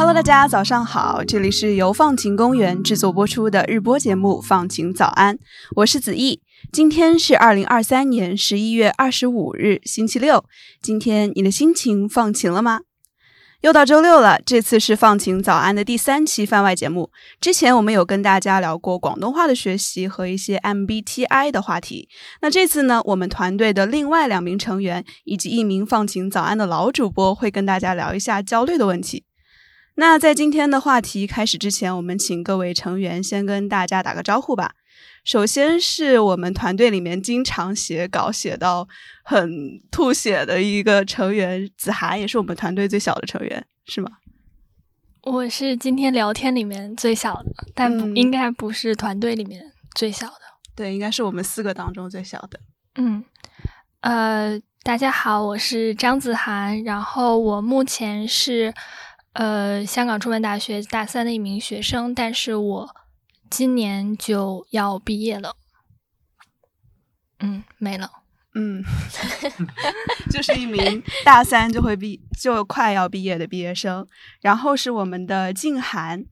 Hello，大家早上好，这里是由放晴公园制作播出的日播节目《放晴早安》，我是子毅。今天是二零二三年十一月二十五日，星期六。今天你的心情放晴了吗？又到周六了，这次是放晴早安的第三期番外节目。之前我们有跟大家聊过广东话的学习和一些 MBTI 的话题。那这次呢，我们团队的另外两名成员以及一名放晴早安的老主播会跟大家聊一下焦虑的问题。那在今天的话题开始之前，我们请各位成员先跟大家打个招呼吧。首先是我们团队里面经常写稿写到很吐血的一个成员子涵，也是我们团队最小的成员，是吗？我是今天聊天里面最小的，但不、应该不是团队里面最小的。对，应该是我们四个当中最小的。嗯，呃，大家好，我是张子涵，然后我目前是呃香港中文大学大三的一名学生，但是我。今年就要毕业了，嗯，没了，嗯 就是一名 大三就会毕就快要毕业的毕业生。然后是我们的静涵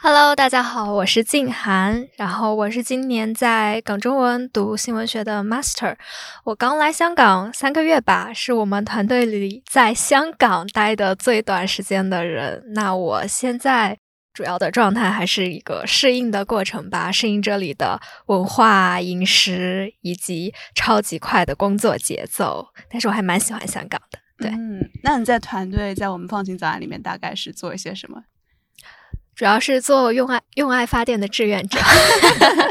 ，Hello，大家好，我是静涵。然后我是今年在港中文读新闻学的 Master。我刚来香港三个月吧，是我们团队里在香港待的最短时间的人。那我现在。主要的状态还是一个适应的过程吧，适应这里的文化、饮食以及超级快的工作节奏。但是我还蛮喜欢香港的。对，嗯，那你在团队在我们放晴早安里面大概是做一些什么？主要是做用爱用爱发电的志愿者，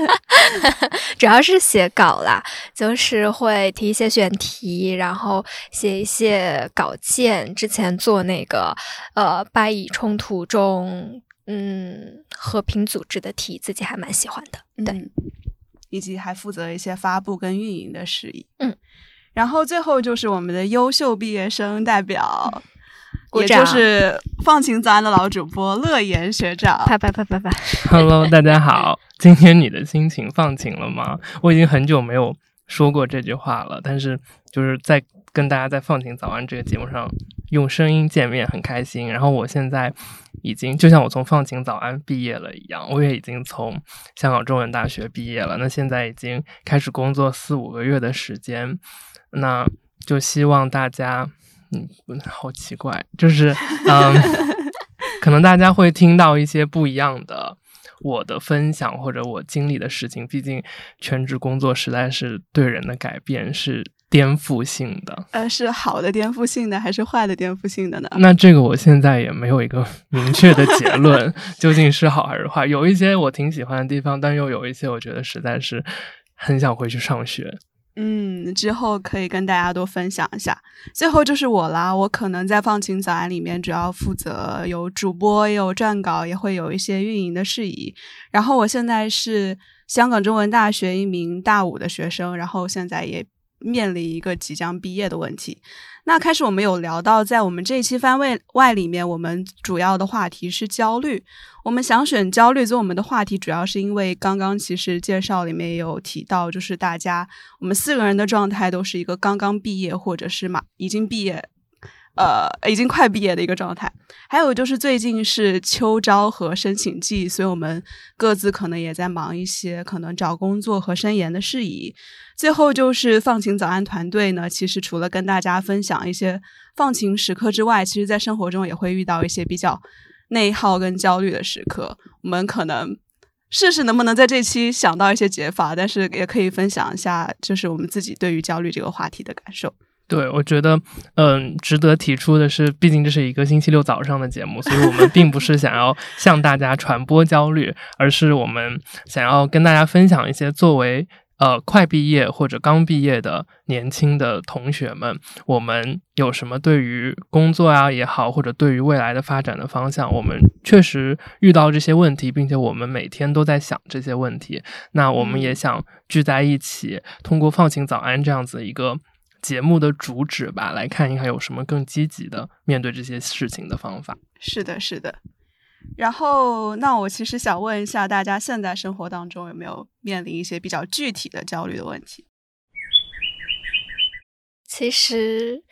主要是写稿啦，就是会提一些选题，然后写一些稿件。之前做那个呃，巴以冲突中。嗯，和平组织的题自己还蛮喜欢的，对，以及还负责一些发布跟运营的事宜，嗯，然后最后就是我们的优秀毕业生代表，也就是放晴早安的老主播乐言学长，拍拍拍拍拍，Hello，大家好，今天你的心情放晴了吗？我已经很久没有说过这句话了，但是就是在跟大家在放晴早安这个节目上用声音见面很开心，然后我现在。已经就像我从放晴早安毕业了一样，我也已经从香港中文大学毕业了。那现在已经开始工作四五个月的时间，那就希望大家，嗯，好奇怪，就是嗯，可能大家会听到一些不一样的我的分享或者我经历的事情。毕竟全职工作实在是对人的改变是。颠覆性的，呃，是好的颠覆性的还是坏的颠覆性的呢？那这个我现在也没有一个明确的结论，究竟是好还是坏？有一些我挺喜欢的地方，但又有一些我觉得实在是很想回去上学。嗯，之后可以跟大家多分享一下。最后就是我啦，我可能在放晴早安里面主要负责有主播，也有撰稿，也会有一些运营的事宜。然后我现在是香港中文大学一名大五的学生，然后现在也。面临一个即将毕业的问题。那开始我们有聊到，在我们这一期番外外里面，我们主要的话题是焦虑。我们想选焦虑做我们的话题，主要是因为刚刚其实介绍里面有提到，就是大家我们四个人的状态都是一个刚刚毕业，或者是嘛已经毕业。呃，已经快毕业的一个状态。还有就是最近是秋招和申请季，所以我们各自可能也在忙一些可能找工作和申研的事宜。最后就是放晴早安团队呢，其实除了跟大家分享一些放晴时刻之外，其实在生活中也会遇到一些比较内耗跟焦虑的时刻。我们可能试试能不能在这期想到一些解法，但是也可以分享一下，就是我们自己对于焦虑这个话题的感受。对，我觉得，嗯，值得提出的是，毕竟这是一个星期六早上的节目，所以我们并不是想要向大家传播焦虑，而是我们想要跟大家分享一些作为呃快毕业或者刚毕业的年轻的同学们，我们有什么对于工作啊也好，或者对于未来的发展的方向，我们确实遇到这些问题，并且我们每天都在想这些问题。那我们也想聚在一起，通过放晴早安这样子一个。节目的主旨吧，来看一看有什么更积极的面对这些事情的方法。是的，是的。然后，那我其实想问一下大家，现在生活当中有没有面临一些比较具体的焦虑的问题？其实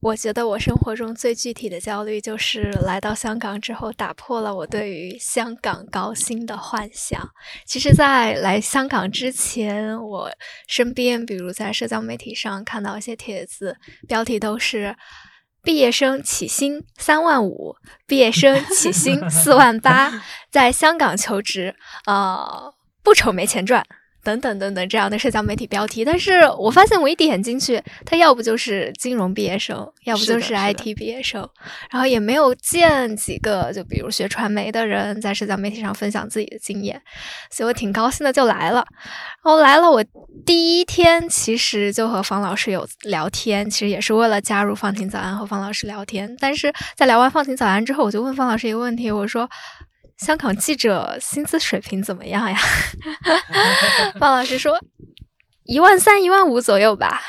我觉得我生活中最具体的焦虑，就是来到香港之后，打破了我对于香港高薪的幻想。其实，在来香港之前，我身边，比如在社交媒体上看到一些帖子，标题都是“毕业生起薪三万五，毕业生起薪四万八，在香港求职，呃，不愁没钱赚”。等等等等这样的社交媒体标题，但是我发现我一点进去，他要不就是金融毕业生，要不就是 IT 毕业生，然后也没有见几个就比如学传媒的人在社交媒体上分享自己的经验，所以我挺高兴的就来了。然后来了，我第一天其实就和方老师有聊天，其实也是为了加入放晴早安和方老师聊天。但是在聊完放晴早安之后，我就问方老师一个问题，我说。香港记者薪资水平怎么样呀？方老师说一万三、一万五左右吧。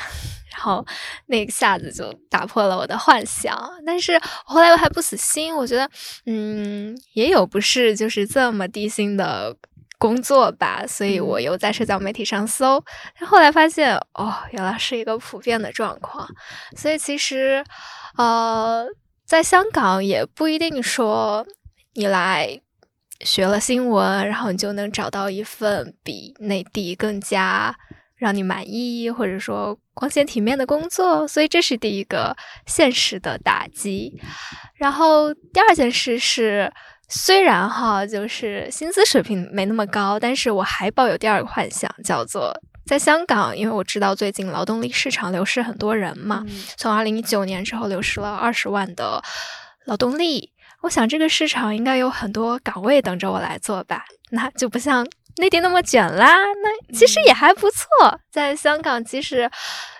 然后那一下子就打破了我的幻想。但是后来我还不死心，我觉得嗯，也有不是就是这么低薪的工作吧。所以我又在社交媒体上搜，但后来发现哦，原来是一个普遍的状况。所以其实呃，在香港也不一定说你来。学了新闻，然后你就能找到一份比内地更加让你满意，或者说光鲜体面的工作，所以这是第一个现实的打击。然后第二件事是，虽然哈就是薪资水平没那么高，但是我还抱有第二个幻想，叫做在香港，因为我知道最近劳动力市场流失很多人嘛，从二零一九年之后流失了二十万的劳动力。我想这个市场应该有很多岗位等着我来做吧，那就不像内地那么卷啦。那其实也还不错，在香港即使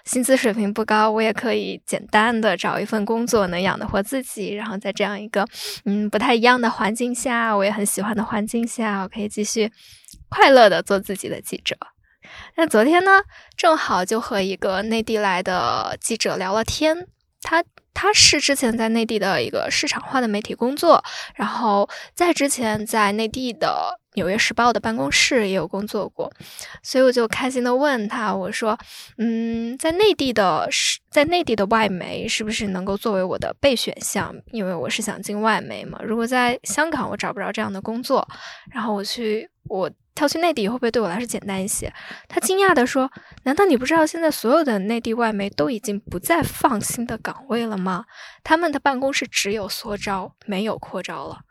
薪资水平不高，我也可以简单的找一份工作，能养得活自己。然后在这样一个嗯不太一样的环境下，我也很喜欢的环境下，我可以继续快乐的做自己的记者。那昨天呢，正好就和一个内地来的记者聊了天，他。他是之前在内地的一个市场化的媒体工作，然后在之前在内地的《纽约时报》的办公室也有工作过，所以我就开心的问他，我说：“嗯，在内地的，在内地的外媒是不是能够作为我的备选项？因为我是想进外媒嘛。如果在香港我找不着这样的工作，然后我去我。”跳去内地会不会对我来说简单一些？他惊讶地说：“难道你不知道现在所有的内地外媒都已经不再放新的岗位了吗？他们的办公室只有缩招，没有扩招了。”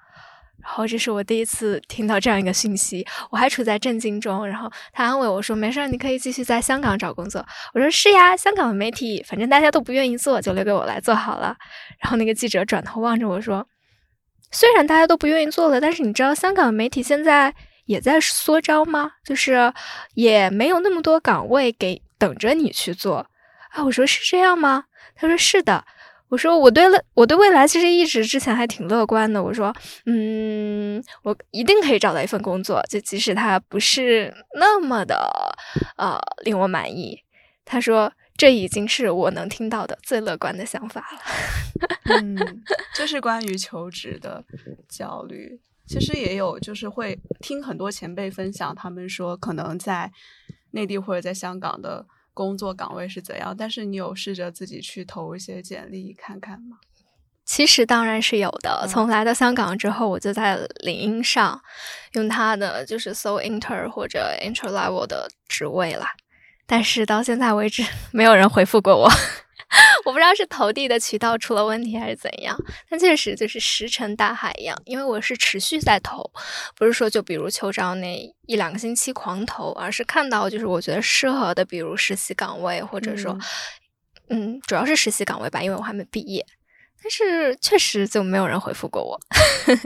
然后这是我第一次听到这样一个讯息，我还处在震惊中。然后他安慰我说：“没事，你可以继续在香港找工作。”我说：“是呀，香港的媒体，反正大家都不愿意做，就留给我来做好了。”然后那个记者转头望着我说：“虽然大家都不愿意做了，但是你知道香港的媒体现在？”也在缩招吗？就是也没有那么多岗位给等着你去做啊！我说是这样吗？他说是的。我说我对了，我对未来其实一直之前还挺乐观的。我说，嗯，我一定可以找到一份工作，就即使它不是那么的呃令我满意。他说这已经是我能听到的最乐观的想法了。嗯，这是关于求职的焦虑。其实也有，就是会听很多前辈分享，他们说可能在内地或者在香港的工作岗位是怎样，但是你有试着自己去投一些简历看看吗？其实当然是有的。从来到香港之后，我就在领英上用它的就是搜 inter 或者 inter level 的职位了，但是到现在为止，没有人回复过我。我不知道是投递的渠道出了问题还是怎样，但确实就是石沉大海一样。因为我是持续在投，不是说就比如秋招那一两个星期狂投，而是看到就是我觉得适合的，比如实习岗位，或者说，嗯，主要是实习岗位吧，因为我还没毕业。但是确实就没有人回复过我。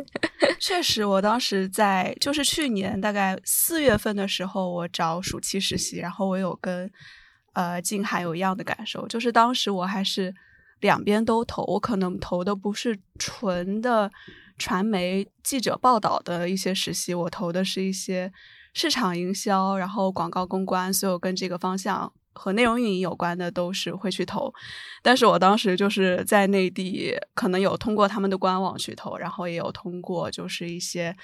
确实，我当时在就是去年大概四月份的时候，我找暑期实习，然后我有跟。呃，静涵有一样的感受，就是当时我还是两边都投，我可能投的不是纯的传媒记者报道的一些实习，我投的是一些市场营销，然后广告公关，所有跟这个方向和内容运营有关的都是会去投。但是我当时就是在内地，可能有通过他们的官网去投，然后也有通过就是一些。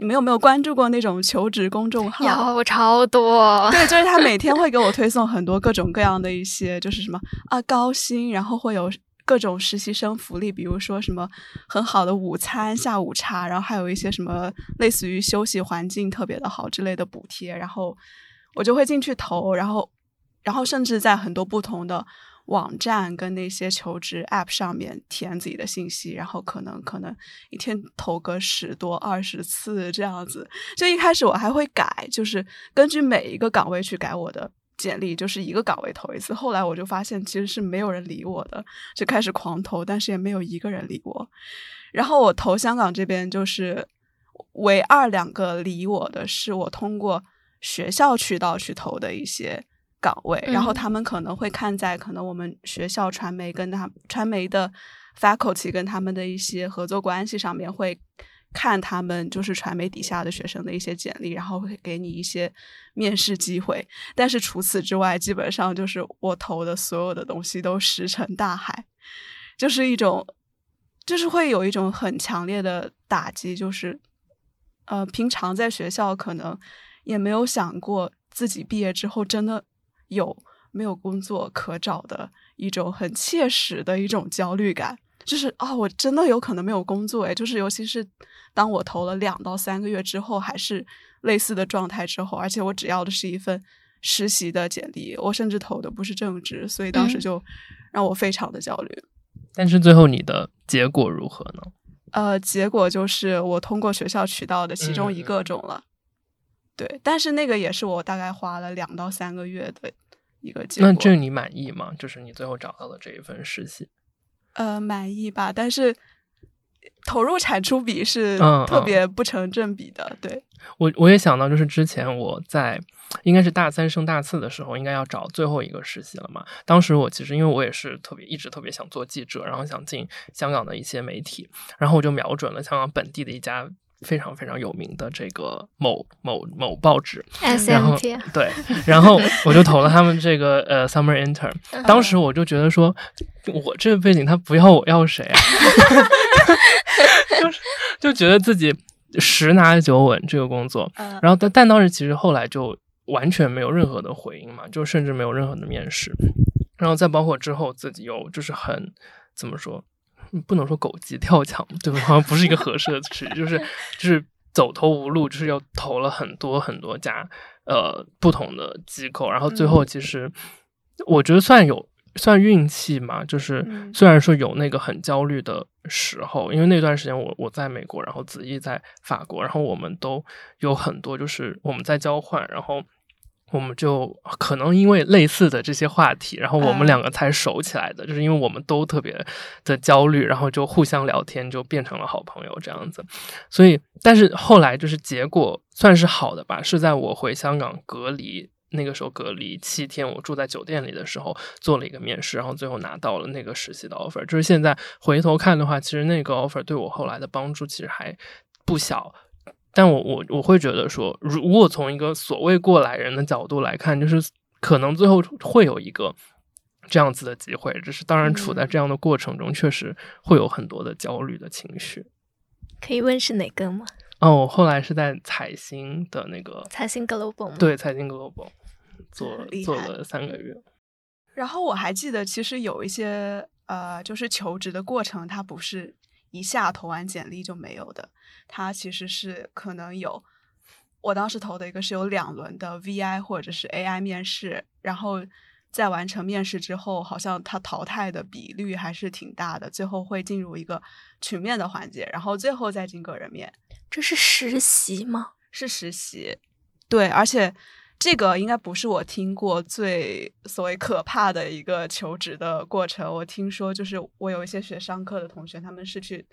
你们有没有关注过那种求职公众号？有超多。对，就是他每天会给我推送很多各种各样的一些，就是什么啊高薪，然后会有各种实习生福利，比如说什么很好的午餐、下午茶，然后还有一些什么类似于休息环境特别的好之类的补贴，然后我就会进去投，然后然后甚至在很多不同的。网站跟那些求职 App 上面填自己的信息，然后可能可能一天投个十多二十次这样子。就一开始我还会改，就是根据每一个岗位去改我的简历，就是一个岗位投一次。后来我就发现其实是没有人理我的，就开始狂投，但是也没有一个人理我。然后我投香港这边，就是唯二两个理我的是我通过学校渠道去投的一些。岗位，然后他们可能会看在可能我们学校传媒跟他传媒的 faculty 跟他们的一些合作关系上面，会看他们就是传媒底下的学生的一些简历，然后会给你一些面试机会。但是除此之外，基本上就是我投的所有的东西都石沉大海，就是一种，就是会有一种很强烈的打击，就是呃，平常在学校可能也没有想过自己毕业之后真的。有没有工作可找的一种很切实的一种焦虑感，就是啊，我真的有可能没有工作诶，就是尤其是当我投了两到三个月之后，还是类似的状态之后，而且我只要的是一份实习的简历，我甚至投的不是正职，所以当时就让我非常的焦虑。但是最后你的结果如何呢？呃，结果就是我通过学校渠道的其中一个中了。对，但是那个也是我大概花了两到三个月的一个结果。那这你满意吗？就是你最后找到的这一份实习？呃，满意吧，但是投入产出比是特别不成正比的。对我，我也想到，就是之前我在应该是大三升大四的时候，应该要找最后一个实习了嘛。当时我其实因为我也是特别一直特别想做记者，然后想进香港的一些媒体，然后我就瞄准了香港本地的一家。非常非常有名的这个某某某报纸，然后对，然后我就投了他们这个呃 summer intern。当时我就觉得说，我这个背景他不要我要谁啊？就是就觉得自己十拿九稳这个工作。然后但但当时其实后来就完全没有任何的回应嘛，就甚至没有任何的面试。然后再包括之后自己又就是很怎么说？不能说狗急跳墙，对吧？好像不是一个合适的词，就是就是走投无路，就是要投了很多很多家呃不同的机构，然后最后其实我觉得算有算运气嘛，就是虽然说有那个很焦虑的时候，因为那段时间我我在美国，然后子毅在法国，然后我们都有很多就是我们在交换，然后。我们就可能因为类似的这些话题，然后我们两个才熟起来的，就是因为我们都特别的焦虑，然后就互相聊天，就变成了好朋友这样子。所以，但是后来就是结果算是好的吧，是在我回香港隔离那个时候隔离七天，我住在酒店里的时候做了一个面试，然后最后拿到了那个实习的 offer。就是现在回头看的话，其实那个 offer 对我后来的帮助其实还不小。但我我我会觉得说，如果从一个所谓过来人的角度来看，就是可能最后会有一个这样子的机会，只是当然处在这样的过程中，确实会有很多的焦虑的情绪。可以问是哪个吗？哦，我后来是在彩星的那个彩星 Global，对，彩星 Global 做做了三个月。然后我还记得，其实有一些呃，就是求职的过程，它不是。一下投完简历就没有的，它其实是可能有。我当时投的一个是有两轮的 VI 或者是 AI 面试，然后在完成面试之后，好像它淘汰的比率还是挺大的，最后会进入一个群面的环节，然后最后再进个人面。这是实习吗？是实习，对，而且。这个应该不是我听过最所谓可怕的一个求职的过程。我听说，就是我有一些学商科的同学，他们是去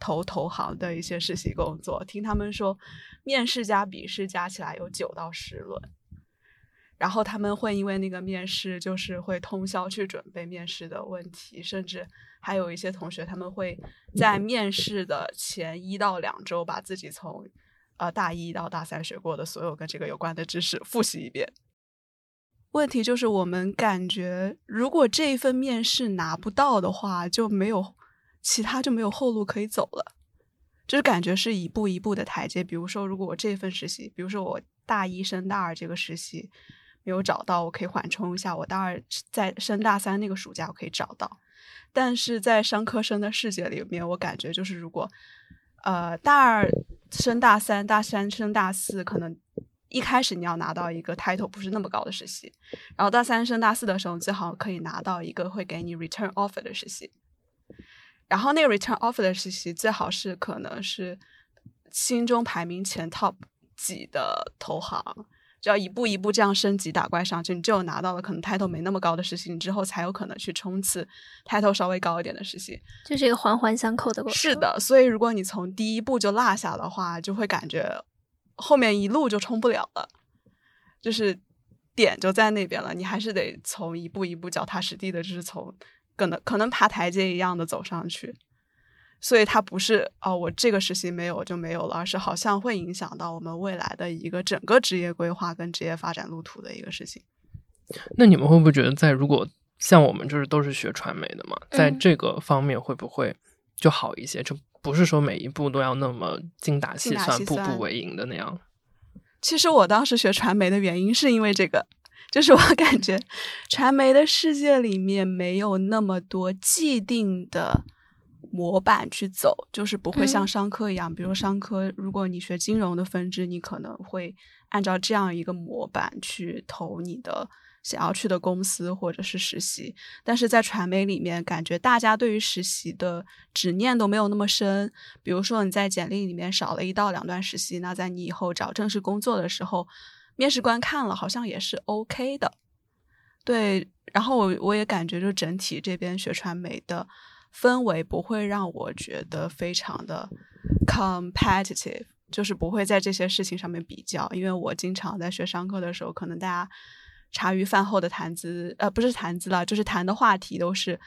投投行的一些实习工作。听他们说，面试加笔试加起来有九到十轮，然后他们会因为那个面试，就是会通宵去准备面试的问题，甚至还有一些同学，他们会在面试的前一到两周把自己从。呃，大一到大三学过的所有跟这个有关的知识复习一遍。问题就是，我们感觉如果这一份面试拿不到的话，就没有其他就没有后路可以走了。就是感觉是一步一步的台阶。比如说，如果我这份实习，比如说我大一升大二这个实习没有找到，我可以缓冲一下，我大二在升大三那个暑假我可以找到。但是在商科生的世界里面，我感觉就是如果呃大二升大三，大三升大四，可能一开始你要拿到一个 title 不是那么高的实习，然后大三升大四的时候，最好可以拿到一个会给你 return offer 的实习。然后那个 return offer 的实习最好是可能是心中排名前 top 几的投行，只要一步一步这样升级打怪上去，你就拿到了可能 title 没那么高的实习，你之后才有可能去冲刺 title 稍微高一点的实习。这是一个环环相扣的过程。是的，所以如果你从第一步就落下的话，就会感觉后面一路就冲不了了，就是点就在那边了，你还是得从一步一步脚踏实地的，就是从。可能可能爬台阶一样的走上去，所以它不是哦，我这个实习没有就没有了，而是好像会影响到我们未来的一个整个职业规划跟职业发展路途的一个事情。那你们会不会觉得，在如果像我们就是都是学传媒的嘛，在这个方面会不会就好一些？就不是说每一步都要那么精打细算、步步为营的那样。其实我当时学传媒的原因是因为这个。就是我感觉，传媒的世界里面没有那么多既定的模板去走，就是不会像商科一样，比如商科，如果你学金融的分支，你可能会按照这样一个模板去投你的想要去的公司或者是实习。但是在传媒里面，感觉大家对于实习的执念都没有那么深。比如说你在简历里面少了一到两段实习，那在你以后找正式工作的时候。面试官看了，好像也是 OK 的，对。然后我我也感觉，就整体这边学传媒的氛围不会让我觉得非常的 competitive，就是不会在这些事情上面比较。因为我经常在学商科的时候，可能大家茶余饭后的谈资，呃，不是谈资了，就是谈的话题都是，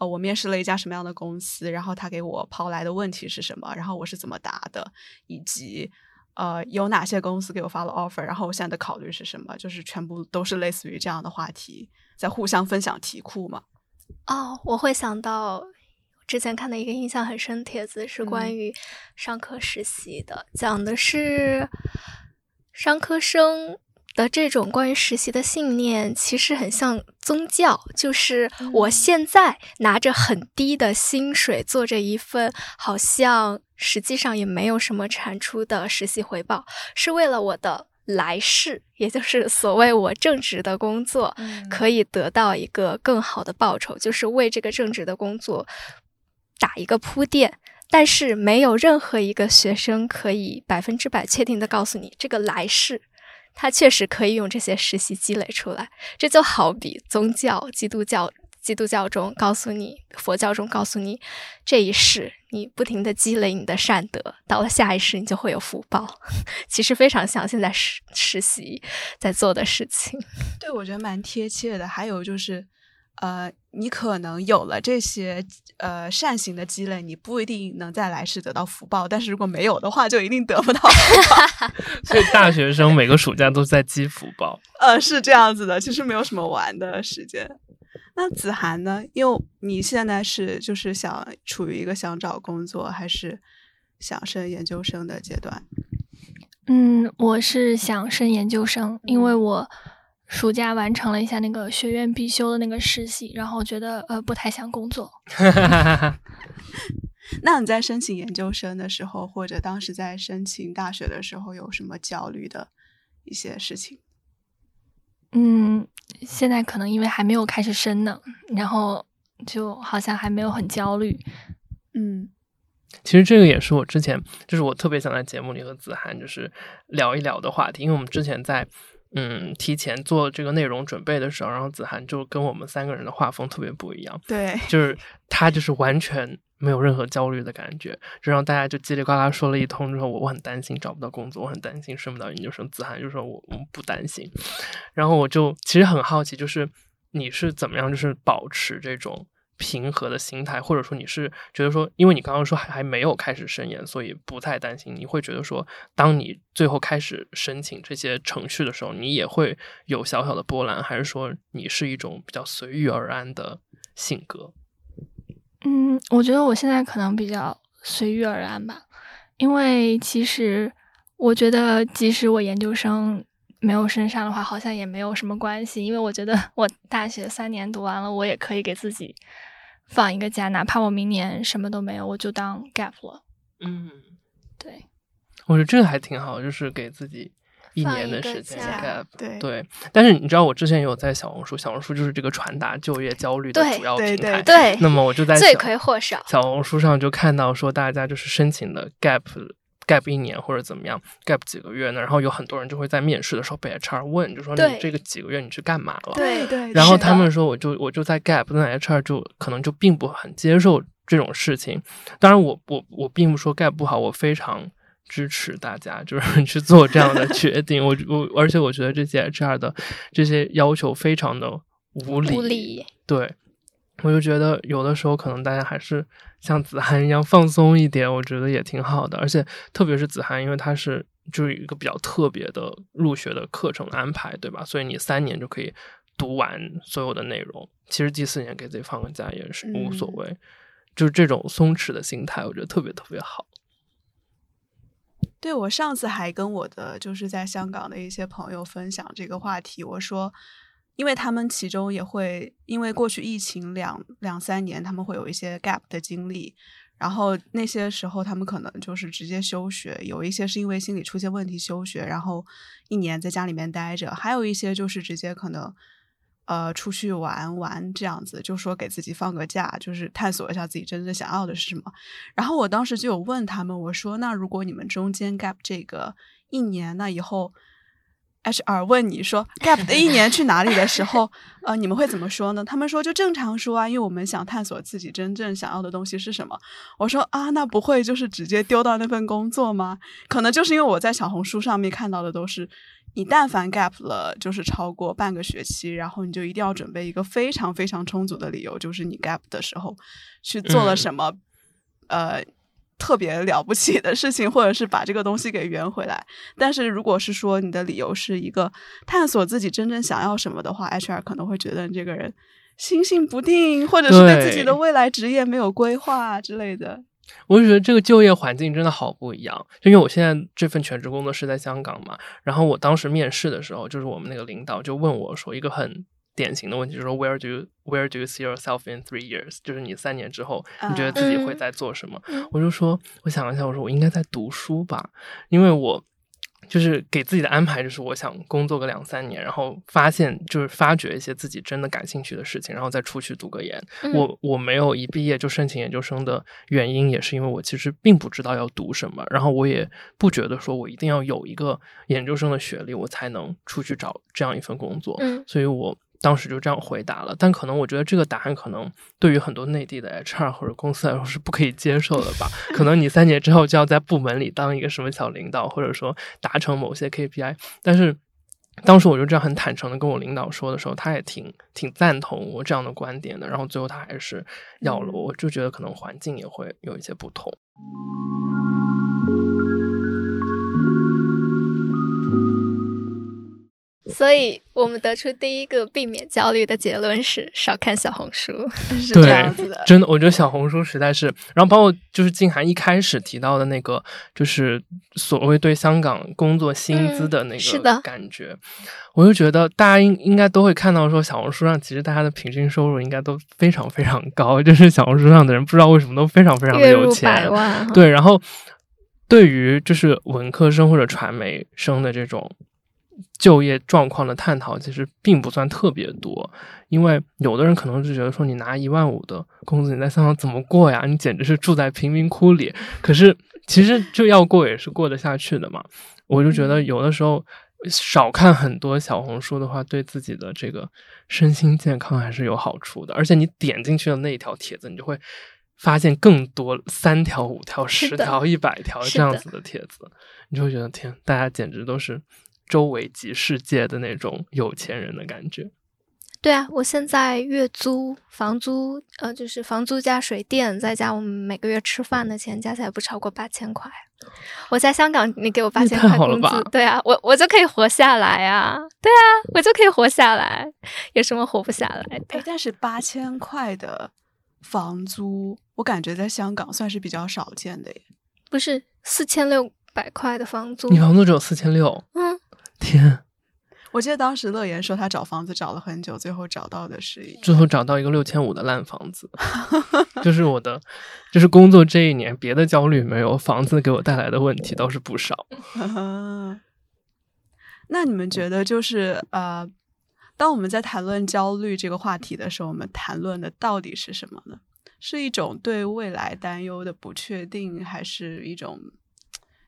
呃，我面试了一家什么样的公司，然后他给我抛来的问题是什么，然后我是怎么答的，以及。呃，有哪些公司给我发了 offer？然后我现在的考虑是什么？就是全部都是类似于这样的话题，在互相分享题库嘛。哦，我会想到之前看的一个印象很深帖子，是关于商科实习的，讲的是商科生。的这种关于实习的信念，其实很像宗教，就是我现在拿着很低的薪水，做着一份好像实际上也没有什么产出的实习回报，是为了我的来世，也就是所谓我正职的工作可以得到一个更好的报酬，就是为这个正职的工作打一个铺垫。但是没有任何一个学生可以百分之百确定的告诉你这个来世。他确实可以用这些实习积累出来，这就好比宗教，基督教，基督教中告诉你，佛教中告诉你，这一世你不停的积累你的善德，到了下一世你就会有福报。其实非常像现在实实习在做的事情。对，我觉得蛮贴切的。还有就是。呃，你可能有了这些呃善行的积累，你不一定能在来世得到福报，但是如果没有的话，就一定得不到。所以大学生每个暑假都在积福报。呃，是这样子的，其实没有什么玩的时间。那子涵呢？因为你现在是就是想处于一个想找工作还是想升研究生的阶段？嗯，我是想升研究生，因为我。暑假完成了一下那个学院必修的那个实习，然后觉得呃不太想工作。那你在申请研究生的时候，或者当时在申请大学的时候，有什么焦虑的一些事情？嗯，现在可能因为还没有开始申呢，然后就好像还没有很焦虑。嗯，其实这个也是我之前就是我特别想在节目里和子涵就是聊一聊的话题，因为我们之前在。嗯，提前做这个内容准备的时候，然后子涵就跟我们三个人的画风特别不一样。对，就是他就是完全没有任何焦虑的感觉，就让大家就叽里呱啦说了一通之后，我我很担心找不到工作，我很担心升不到研究生。子涵就说我我不担心，然后我就其实很好奇，就是你是怎么样，就是保持这种。平和的心态，或者说你是觉得说，因为你刚刚说还还没有开始申研，所以不太担心。你会觉得说，当你最后开始申请这些程序的时候，你也会有小小的波澜，还是说你是一种比较随遇而安的性格？嗯，我觉得我现在可能比较随遇而安吧，因为其实我觉得，即使我研究生。没有升上的话，好像也没有什么关系，因为我觉得 我大学三年读完了，我也可以给自己放一个假，哪怕我明年什么都没有，我就当 gap 了。嗯，对，我觉得这个还挺好，就是给自己一年的时间 gap。对对，但是你知道，我之前有在小红书，小红书就是这个传达就业焦虑的主要对平台。对，那么我就在罪魁祸首。小红书上就看到说，大家就是申请的 gap gap 一年或者怎么样，gap 几个月呢？然后有很多人就会在面试的时候被 HR 问，就说你这个几个月你去干嘛了？对对，然后他们说，我就我就在 Gap，那 HR 就可能就并不很接受这种事情。当然我，我我并不说 Gap 不好，我非常支持大家就是 去做这样的决 定。我我而且我觉得这些 HR 的这些要求非常的无理。无理，对，我就觉得有的时候可能大家还是像子涵一样放松一点，我觉得也挺好的。而且特别是子涵，因为他是就是一个比较特别的入学的课程安排，对吧？所以你三年就可以读完所有的内容。其实第四年给自己放个假也是无所嗯谓，就是这种松弛的心态，我觉得特别特别好。对我上次还跟我的就是在香港的一些朋友分享这个话题，我说，因为他们其中也会因为过去疫情两两三年，他们会有一些 gap 的经历，然后那些时候他们可能就是直接休学，有一些是因为心理出现问题休学，然后一年在家里面待着，还有一些就是直接可能。呃，出去玩玩这样子，就说给自己放个假，就是探索一下自己真正想要的是什么。然后我当时就有问他们，我说：“那如果你们中间 gap 这个一年，那以后 HR 问你说 gap 的 一年去哪里的时候，呃，你们会怎么说呢？”他们说：“就正常说啊，因为我们想探索自己真正想要的东西是什么。”我说：“啊，那不会就是直接丢到那份工作吗？可能就是因为我在小红书上面看到的都是。”你但凡 gap 了，就是超过半个学期，然后你就一定要准备一个非常非常充足的理由，就是你 gap 的时候去做了什么，呃，特别了不起的事情，或者是把这个东西给圆回来。但是如果是说你的理由是一个探索自己真正想要什么的话，HR 可能会觉得你这个人心性不定，或者是对自己的未来职业没有规划之类的。我就觉得这个就业环境真的好不一样，就因为我现在这份全职工作是在香港嘛，然后我当时面试的时候，就是我们那个领导就问我说一个很典型的问题，就是说 Where do you Where do you see yourself in three years？就是你三年之后，你觉得自己会在做什么？嗯、我就说，我想了一下，我说我应该在读书吧，因为我。就是给自己的安排，就是我想工作个两三年，然后发现就是发掘一些自己真的感兴趣的事情，然后再出去读个研。嗯、我我没有一毕业就申请研究生的原因，也是因为我其实并不知道要读什么，然后我也不觉得说我一定要有一个研究生的学历，我才能出去找这样一份工作。嗯，所以我。当时就这样回答了，但可能我觉得这个答案可能对于很多内地的 HR 或者公司来说是不可以接受的吧？可能你三年之后就要在部门里当一个什么小领导，或者说达成某些 KPI。但是当时我就这样很坦诚的跟我领导说的时候，他也挺挺赞同我这样的观点的。然后最后他还是要了我，我就觉得可能环境也会有一些不同。所以我们得出第一个避免焦虑的结论是少看小红书，是这样子的。真的，我觉得小红书实在是，然后包括就是静涵一开始提到的那个，就是所谓对香港工作薪资的那个感觉，嗯、我就觉得大家应应该都会看到说，小红书上其实大家的平均收入应该都非常非常高，就是小红书上的人不知道为什么都非常非常的有钱，对，然后对于就是文科生或者传媒生的这种。就业状况的探讨其实并不算特别多，因为有的人可能就觉得说你拿一万五的工资，你在香港怎么过呀？你简直是住在贫民窟里。可是其实就要过也是过得下去的嘛。我就觉得有的时候少看很多小红书的话，对自己的这个身心健康还是有好处的。而且你点进去的那一条帖子，你就会发现更多三条、五条、十条、一百条这样子的帖子，你就会觉得天，大家简直都是。周围及世界的那种有钱人的感觉。对啊，我现在月租、房租，呃，就是房租加水电，再加我们每个月吃饭的钱，加起来不超过八千块。我在香港，你给我八千块工资，对啊，我我就可以活下来啊，对啊，我就可以活下来，有什么活不下来的？但是八千块的房租，我感觉在香港算是比较少见的耶。不是四千六百块的房租，你房租只有四千六？嗯。天，我记得当时乐言说他找房子找了很久，最后找到的是一最后找到一个六千五的烂房子，就是我的，就是工作这一年别的焦虑没有，房子给我带来的问题倒是不少。那你们觉得就是呃，当我们在谈论焦虑这个话题的时候，我们谈论的到底是什么呢？是一种对未来担忧的不确定，还是一种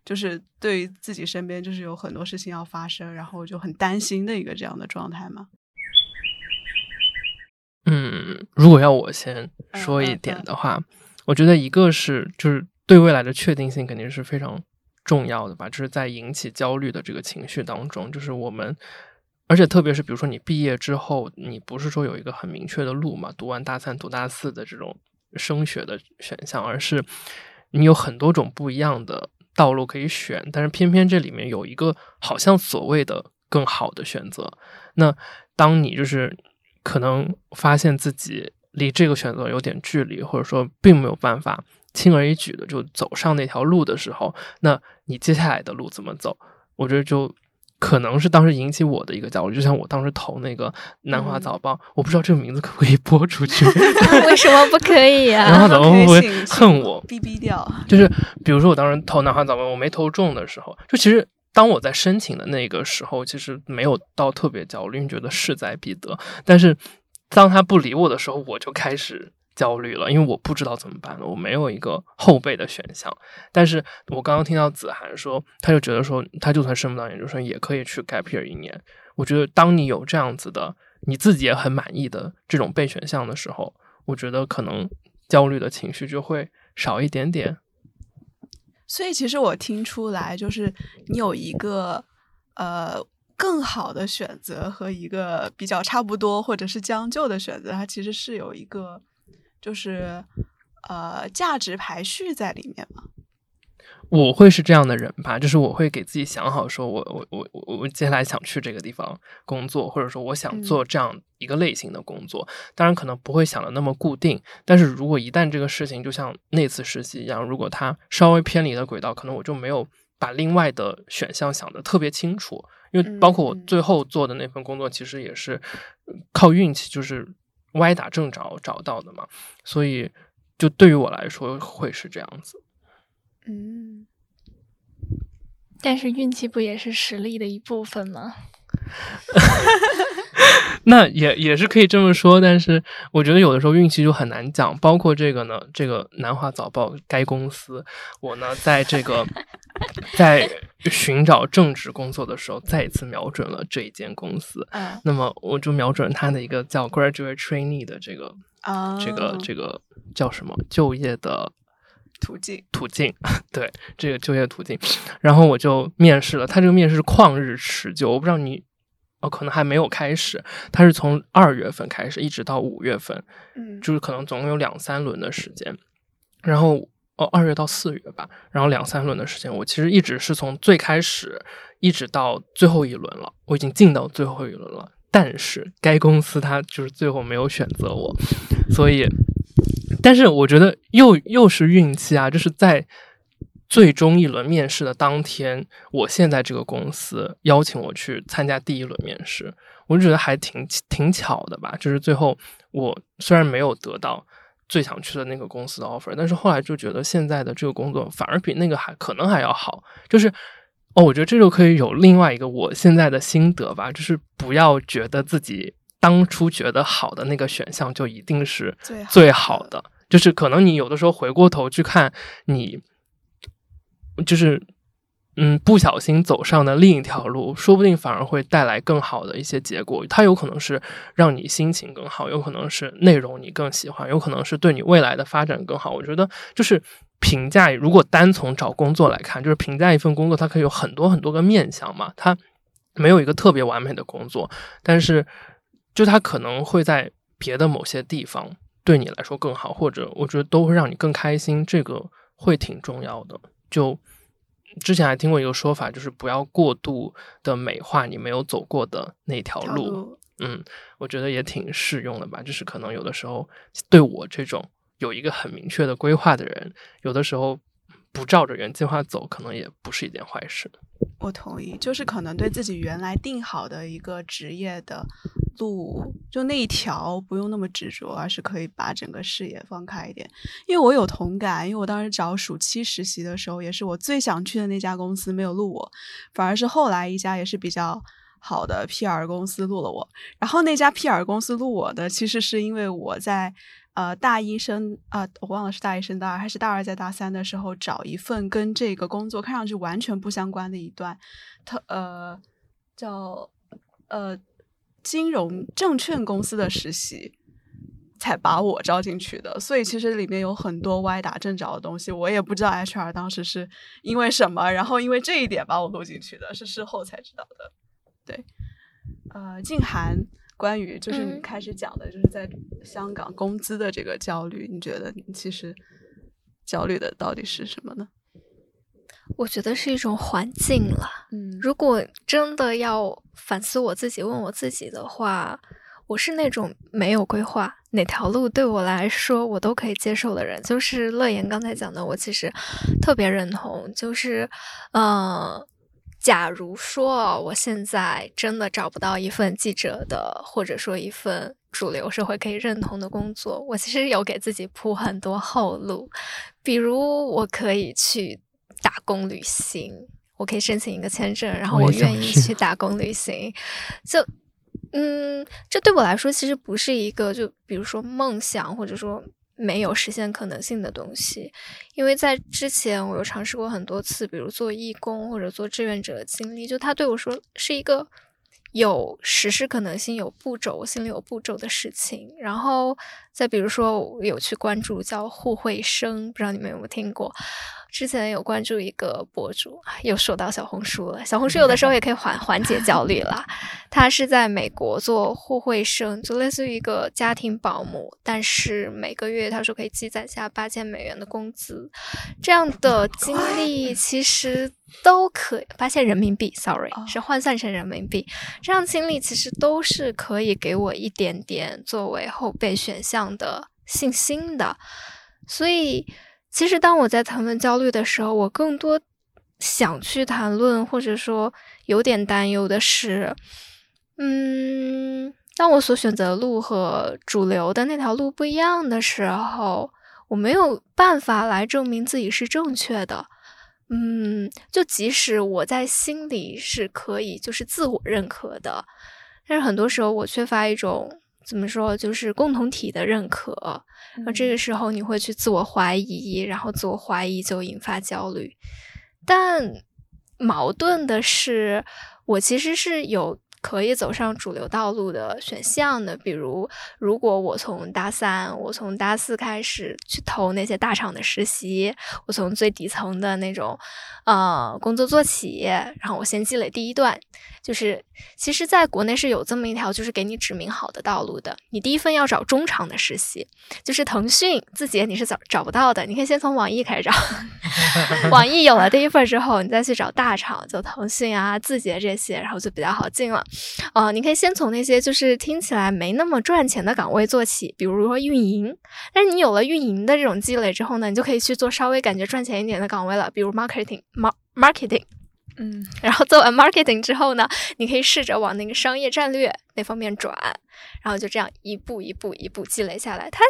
就是对自己身边就是有很多事情要发生，然后就很担心的一个这样的状态嘛？嗯，如果要我先说一点的话，我觉得一个是就是对未来的确定性肯定是非常重要的吧，就是在引起焦虑的这个情绪当中，就是我们。而且特别是比如说你毕业之后，你不是说有一个很明确的路嘛，读完大三、读大四的这种。升学的选项，而是你有很多种不一样的道路可以选，但是偏偏这里面有一个好像所谓的更好的选择。那当你就是可能发现自己离这个选择有点距离，或者说并没有办法轻而易举的就走上那条路的时候，那你接下来的路怎么走？我觉得就。可能是当时引起我的一个焦虑，就像我当时投那个《南华早报》，我不知道这个名字可不可以播出去。为什么不可以呀？南华早报会不会恨我？逼逼掉。就是比如说，我当时投南华早报，我没投中的时候，就其实当我在申请的那个时候，其实没有到特别焦虑，觉得势在必得。但是当他不理我的时候，我就开始。焦虑了，因为我不知道怎么办了，我没有一个后备的选项。但是我刚刚听到子涵说，他就觉得说，他就算升不到研究生，也可以去 gap year 一年。我觉得，当你有这样子的，你自己也很满意的这种备选项的时候，我觉得可能焦虑的情绪就会少一点点。所以，其实我听出来，就是你有一个呃更好的选择和一个比较差不多或者是将就的选择，它其实是有一个。就是，呃，价值排序在里面嘛。我会是这样的人吧，就是我会给自己想好，说我我我我我接下来想去这个地方工作，或者说我想做这样一个类型的工作。当然，可能不会想的那么固定，但是如果一旦这个事情就像那次实习一样，如果它稍微偏离了轨道，可能我就没有把另外的选项想的特别清楚。因为包括我最后做的那份工作，其实也是靠运气，就是。歪打正着找到的嘛，所以就对于我来说会是这样子。嗯，但是运气不也是实力的一部分吗？那也也是可以这么说，但是我觉得有的时候运气就很难讲。包括这个呢，这个南华早报该公司，我呢在这个 在寻找正职工作的时候，再一次瞄准了这一间公司。嗯，那么我就瞄准他的一个叫 graduate trainee 的这个啊，这个这个叫什么就业的途径途径，对这个就业途径，然后我就面试了。他这个面试旷日持久，我不知道你。哦，可能还没有开始，它是从二月份开始，一直到五月份，嗯，就是可能总共有两三轮的时间。然后哦，二月到四月吧，然后两三轮的时间，我其实一直是从最开始一直到最后一轮了，我已经进到最后一轮了。但是该公司它就是最后没有选择我，所以，但是我觉得又又是运气啊，就是在。最终一轮面试的当天，我现在这个公司邀请我去参加第一轮面试，我就觉得还挺挺巧的吧。就是最后我虽然没有得到最想去的那个公司的 offer，但是后来就觉得现在的这个工作反而比那个还可能还要好。就是哦，我觉得这就可以有另外一个我现在的心得吧，就是不要觉得自己当初觉得好的那个选项就一定是最好的，就是可能你有的时候回过头去看你。就是，嗯，不小心走上的另一条路，说不定反而会带来更好的一些结果。它有可能是让你心情更好，有可能是内容你更喜欢，有可能是对你未来的发展更好。我觉得，就是评价，如果单从找工作来看，就是评价一份工作，它可以有很多很多个面向嘛。它没有一个特别完美的工作，但是就它可能会在别的某些地方对你来说更好，或者我觉得都会让你更开心。这个会挺重要的。就之前还听过一个说法，就是不要过度的美化你没有走过的那条路。嗯，我觉得也挺适用的吧。就是可能有的时候，对我这种有一个很明确的规划的人，有的时候不照着原计划走，可能也不是一件坏事。我同意，就是可能对自己原来定好的一个职业的路，就那一条不用那么执着，而是可以把整个视野放开一点。因为我有同感，因为我当时找暑期实习的时候，也是我最想去的那家公司没有录我，反而是后来一家也是比较好的 PR 公司录了我。然后那家 PR 公司录我的，其实是因为我在。呃，大一升啊，我忘了是大一升大二还是大二在大三的时候找一份跟这个工作看上去完全不相关的一段，特呃叫呃金融证券公司的实习，才把我招进去的。所以其实里面有很多歪打正着的东西，我也不知道 HR 当时是因为什么，然后因为这一点把我录进去的，是事后才知道的。对，呃，静涵。关于就是你开始讲的，就是在香港工资的这个焦虑，你觉得你其实焦虑的到底是什么呢？我觉得是一种环境了。嗯，如果真的要反思我自己，问我自己的话，我是那种没有规划，哪条路对我来说我都可以接受的人。就是乐言刚才讲的，我其实特别认同。就是，呃。假如说我现在真的找不到一份记者的，或者说一份主流社会可以认同的工作，我其实有给自己铺很多后路，比如我可以去打工旅行，我可以申请一个签证，然后我愿意去打工旅行，就嗯，这对我来说其实不是一个就比如说梦想，或者说。没有实现可能性的东西，因为在之前我有尝试过很多次，比如做义工或者做志愿者的经历，就他对我说是一个有实施可能性、有步骤、心里有步骤的事情。然后再比如说，我有去关注叫互惠生，不知道你们有没有听过。之前有关注一个博主，又说到小红书了。小红书有的时候也可以缓缓解焦虑啦。他是在美国做互惠生，就类似于一个家庭保姆，但是每个月他说可以积攒下八千美元的工资。这样的经历其实都可以发现人民币，sorry 是换算成人民币。这样经历其实都是可以给我一点点作为后备选项的信心的，所以。其实，当我在谈论焦虑的时候，我更多想去谈论，或者说有点担忧的是，嗯，当我所选择的路和主流的那条路不一样的时候，我没有办法来证明自己是正确的。嗯，就即使我在心里是可以，就是自我认可的，但是很多时候我缺乏一种。怎么说？就是共同体的认可，那这个时候你会去自我怀疑，然后自我怀疑就引发焦虑。但矛盾的是，我其实是有。可以走上主流道路的选项的，比如，如果我从大三，我从大四开始去投那些大厂的实习，我从最底层的那种，呃，工作做起，然后我先积累第一段，就是其实在国内是有这么一条，就是给你指明好的道路的。你第一份要找中厂的实习，就是腾讯、字节你是找找不到的，你可以先从网易开始找，网易有了第一份之后，你再去找大厂，就腾讯啊、字节这些，然后就比较好进了。呃，你可以先从那些就是听起来没那么赚钱的岗位做起，比如说运营。但是你有了运营的这种积累之后呢，你就可以去做稍微感觉赚钱一点的岗位了，比如 marketing，mar，marketing。嗯，然后做完 marketing 之后呢，你可以试着往那个商业战略那方面转，然后就这样一步一步一步积累下来。它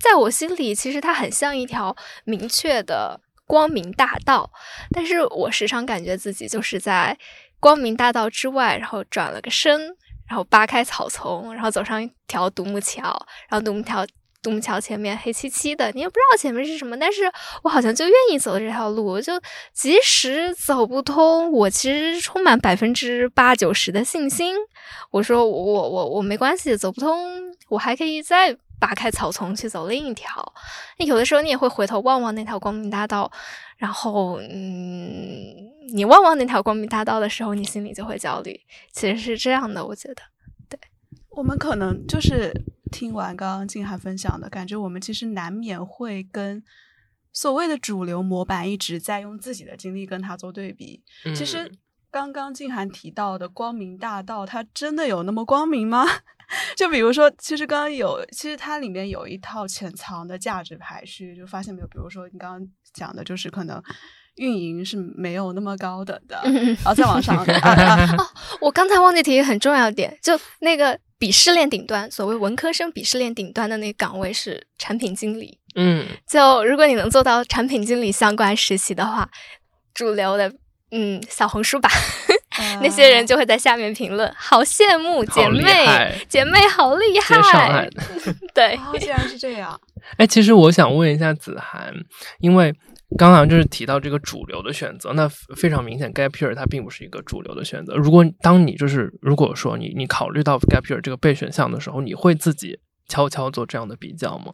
在我心里其实它很像一条明确的光明大道，但是我时常感觉自己就是在。光明大道之外，然后转了个身，然后扒开草丛，然后走上一条独木桥，然后独木桥独木桥前面黑漆漆的，你也不知道前面是什么，但是我好像就愿意走这条路，就即使走不通，我其实充满百分之八九十的信心。我说我我我我没关系，走不通，我还可以再扒开草丛去走另一条。那有的时候你也会回头望望那条光明大道。然后，嗯，你望望那条光明大道的时候，你心里就会焦虑。其实是这样的，我觉得，对我们可能就是听完刚刚静涵分享的感觉，我们其实难免会跟所谓的主流模板一直在用自己的经历跟他做对比。其实刚刚静涵提到的光明大道，它真的有那么光明吗？就比如说，其实刚刚有，其实它里面有一套潜藏的价值排序，就发现没有？比如说你刚刚讲的，就是可能运营是没有那么高等的，嗯然后再往上 啊啊我刚才忘记提一个很重要的点，就那个鄙视链顶端，所谓文科生鄙视链顶端的那个岗位是产品经理。嗯，就如果你能做到产品经理相关实习的话，主流的嗯小红书吧，那些人就会在下面评论，好羡慕姐妹，姐妹好厉害岸。对，哦，竟然是这样。哎，其实我想问一下子涵，因为刚刚就是提到这个主流的选择，那非常明显，gap year 它并不是一个主流的选择。如果当你就是如果说你你考虑到 gap year 这个备选项的时候，你会自己悄悄做这样的比较吗？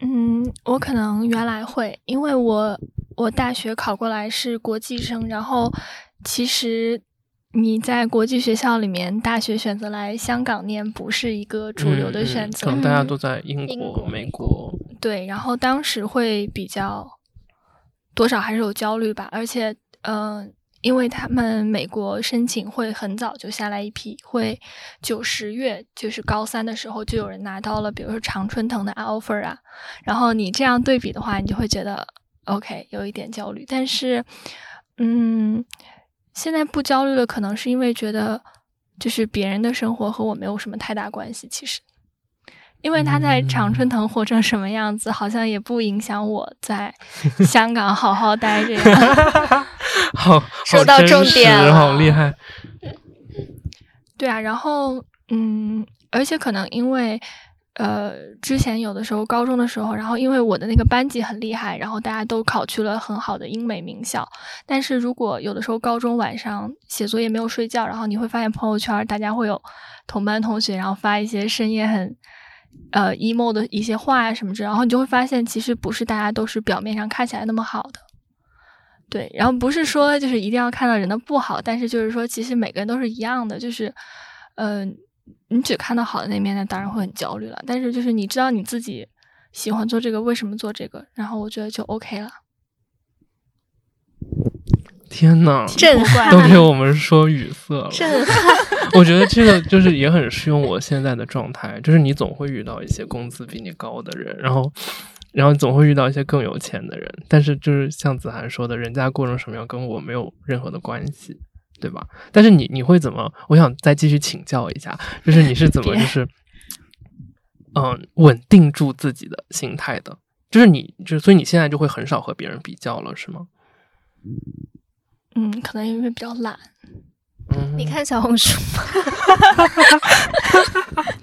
嗯，我可能原来会，因为我我大学考过来是国际生，然后其实你在国际学校里面，大学选择来香港念不是一个主流的选择，嗯可能大家都在英国、英国美国。对，然后当时会比较多少还是有焦虑吧，而且嗯、呃因为他们美国申请会很早就下来一批，会九十月就是高三的时候就有人拿到了，比如说常春藤的 offer 啊，然后你这样对比的话，你就会觉得 OK 有一点焦虑，但是嗯，现在不焦虑了，可能是因为觉得就是别人的生活和我没有什么太大关系，其实。因为他在常春藤活成什么样子，好像也不影响我在香港好好待着呀。好，说到重点了好厉害。对啊，然后嗯，而且可能因为呃，之前有的时候高中的时候，然后因为我的那个班级很厉害，然后大家都考去了很好的英美名校。但是如果有的时候高中晚上写作业没有睡觉，然后你会发现朋友圈大家会有同班同学，然后发一些深夜很。呃，emo 的一些话呀什么之，然后你就会发现，其实不是大家都是表面上看起来那么好的，对。然后不是说就是一定要看到人的不好，但是就是说，其实每个人都是一样的，就是，嗯、你只看到好的那面，那当然会很焦虑了。但是就是你知道你自己喜欢做这个，为什么做这个，然后我觉得就 OK 了。天呐，震撼都给我们说语塞了。震撼。我觉得这个就是也很适用我现在的状态，就是你总会遇到一些工资比你高的人，然后，然后总会遇到一些更有钱的人，但是就是像子涵说的，人家过成什么样跟我没有任何的关系，对吧？但是你你会怎么？我想再继续请教一下，就是你是怎么 就是，嗯，稳定住自己的心态的？就是你就所以你现在就会很少和别人比较了，是吗？嗯，可能因为比较懒。嗯，你看小红书吗？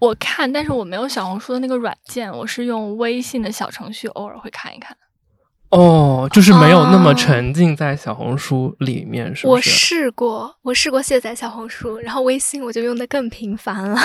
我看，但是我没有小红书的那个软件，我是用微信的小程序，偶尔会看一看。哦，就是没有那么哦沉浸在小红书里面，是不是我？试过，我试过卸载小红书，然后微信我就用的更频繁了。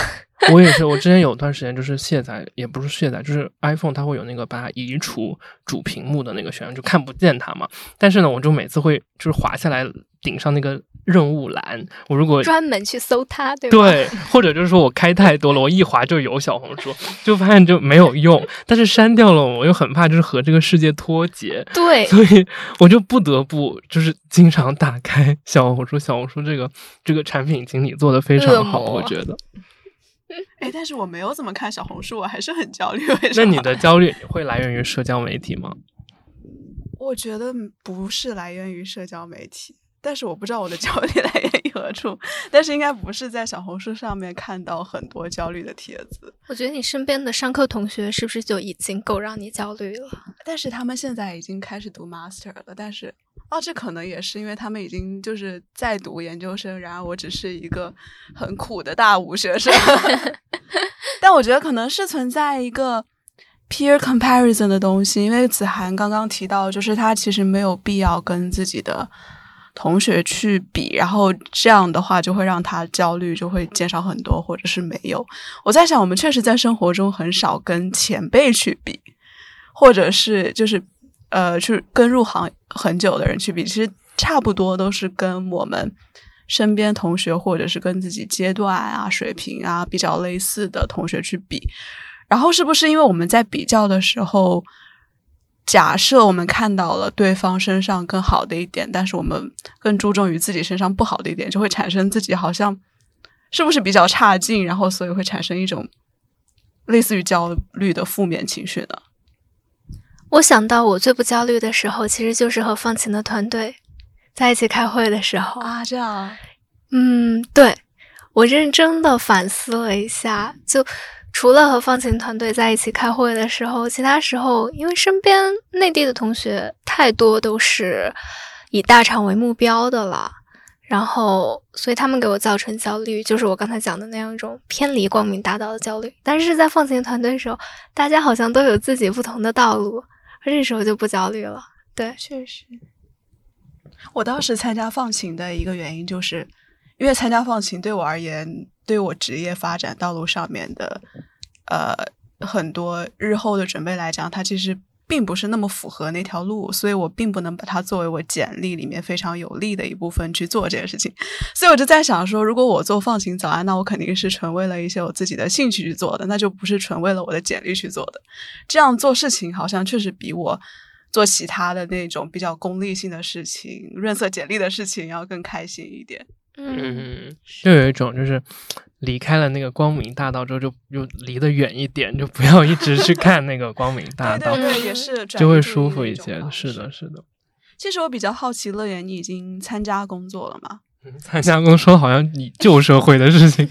我也是，我之前有段时间就是卸载，也不是卸载，就是 iPhone 它会有那个把它移除主屏幕的那个选项，就看不见它嘛。但是呢，我就每次会就是滑下来顶上那个任务栏，我如果专门去搜它，对吧？对，或者就是说我开太多了，我一滑就有小红书，就发现就没有用。但是删掉了，我又很怕就是和这个世界脱节，对所以我就不得不就是经常打开小红书。小红书这个这个产品经理做的非常好，我觉得。哎，但是我没有怎么看小红书，我还是很焦虑。为 什么？那你的焦虑会来源于社交媒体吗？我觉得不是来源于社交媒体，但是我不知道我的焦虑 来源于何处。但是应该不是在小红书上面看到很多焦虑的帖子，我觉得你身边的上课同学是不是就已经够让你焦虑了？但是他们现在已经开始读 master 了。但是哦，这可能也是因为他们已经就是在读研究生，然而我只是一个很苦的大五学生。但我觉得可能是存在一个 peer comparison 的东西，因为子涵刚刚提到，就是他其实没有必要跟自己的同学去比，然后这样的话就会让他焦虑就会减少很多，或者是没有。我在想，我们确实在生活中很少跟前辈去比，或者是就是呃，去跟入行很久的人去比，其实差不多都是跟我们身边同学或者是跟自己阶段啊、水平啊比较类似的同学去比。然后是不是因为我们在比较的时候，假设我们看到了对方身上更好的一点，但是我们更注重于自己身上不好的一点，就会产生自己好像是不是比较差劲，然后所以会产生一种类似于焦虑的负面情绪呢？我想到我最不焦虑的时候，其实就是和放晴的团队在一起开会的时候啊。这样，嗯，对我认真的反思了一下，就除了和放晴团队在一起开会的时候，其他时候因为身边内地的同学太多都是以大厂为目标的了，然后所以他们给我造成焦虑，就是我刚才讲的那样一种偏离光明大道的焦虑。但是在放晴团队的时候，大家好像都有自己不同的道路。这时候就不焦虑了，对，确实。我当时参加放晴的一个原因，就是因为参加放晴对我而言，对我职业发展道路上面的呃很多日后的准备来讲，它其实并不是那么符合那条路，所以我并不能把它作为我简历里面非常有利的一部分去做这件事情。所以我就在想说，如果我做放晴早安，那我肯定是纯为了一些我自己的兴趣去做的，那就不是纯为了我的简历去做的。这样做事情好像确实比我。做其他的那种比较功利性的事情、润色简历的事情要更开心一点。嗯，就有一种就是离开了那个光明大道之后，就就离得远一点，就不要一直去看那个光明 大道，对对，也是就会舒服一些。是的，是的。其实我比较好奇，乐园，你已经参加工作了吗？参加工作好像你旧社会的事情。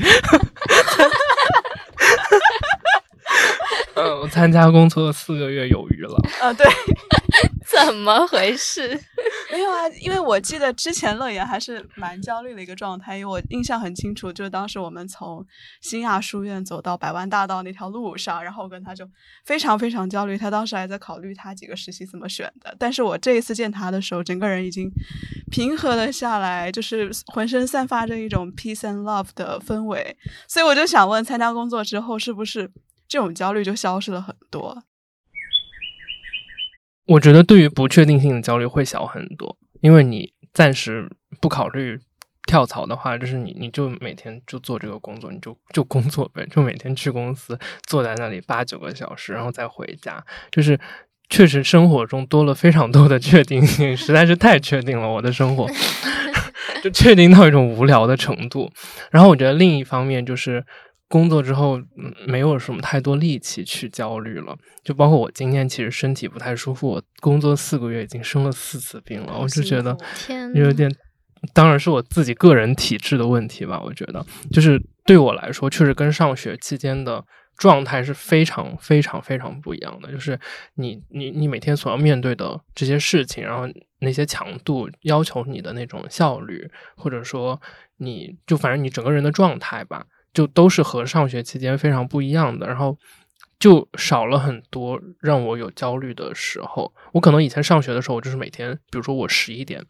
嗯，我参加工作四个月有余了。啊，对。怎么回事？没有啊，因为我记得之前乐言还是蛮焦虑的一个状态，因为我印象很清楚，就是当时我们从新亚书院走到百万大道那条路上，然后我跟他就非常非常焦虑，他当时还在考虑他几个实习怎么选的。但是我这一次见他的时候，整个人已经平和了下来，就是浑身散发着一种 peace and love 的氛围。所以我就想问，参加工作之后，是不是这种焦虑就消失了很多？我觉得对于不确定性的焦虑会小很多，因为你暂时不考虑跳槽的话，就是你你就每天就做这个工作，你就就工作呗，就每天去公司坐在那里八九个小时，然后再回家，就是确实生活中多了非常多的确定性，实在是太确定了，我的生活 就确定到一种无聊的程度。然后我觉得另一方面就是。工作之后，没有什么太多力气去焦虑了。就包括我今天其实身体不太舒服，我工作四个月已经生了四次病了，我就觉得有点，当然是我自己个人体质的问题吧。我觉得，就是对我来说，确实跟上学期间的状态是非常非常非常不一样的。就是你你你每天所要面对的这些事情，然后那些强度要求你的那种效率，或者说你就反正你整个人的状态吧。就都是和上学期间非常不一样的，然后就少了很多让我有焦虑的时候。我可能以前上学的时候，我就是每天，比如说我十一点，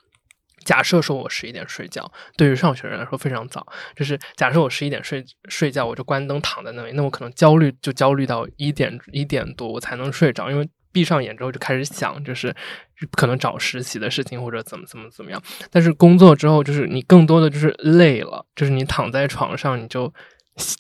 假设说我十一点睡觉，对于上学人来说非常早。就是假设我十一点睡睡觉，我就关灯躺在那里，那我可能焦虑就焦虑到一点一点多，我才能睡着，因为。闭上眼之后就开始想，就是可能找实习的事情或者怎么怎么怎么样。但是工作之后，就是你更多的就是累了，就是你躺在床上你就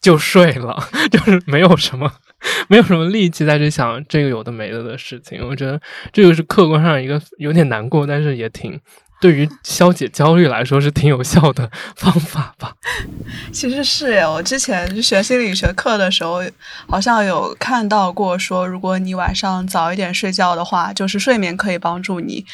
就睡了，就是没有什么 没有什么力气再去想这个有的没的的事情。我觉得这个是客观上一个有点难过，但是也挺。对于消解焦虑来说是挺有效的方法吧。其实是诶，我之前学心理学课的时候，好像有看到过说，如果你晚上早一点睡觉的话，就是睡眠可以帮助你，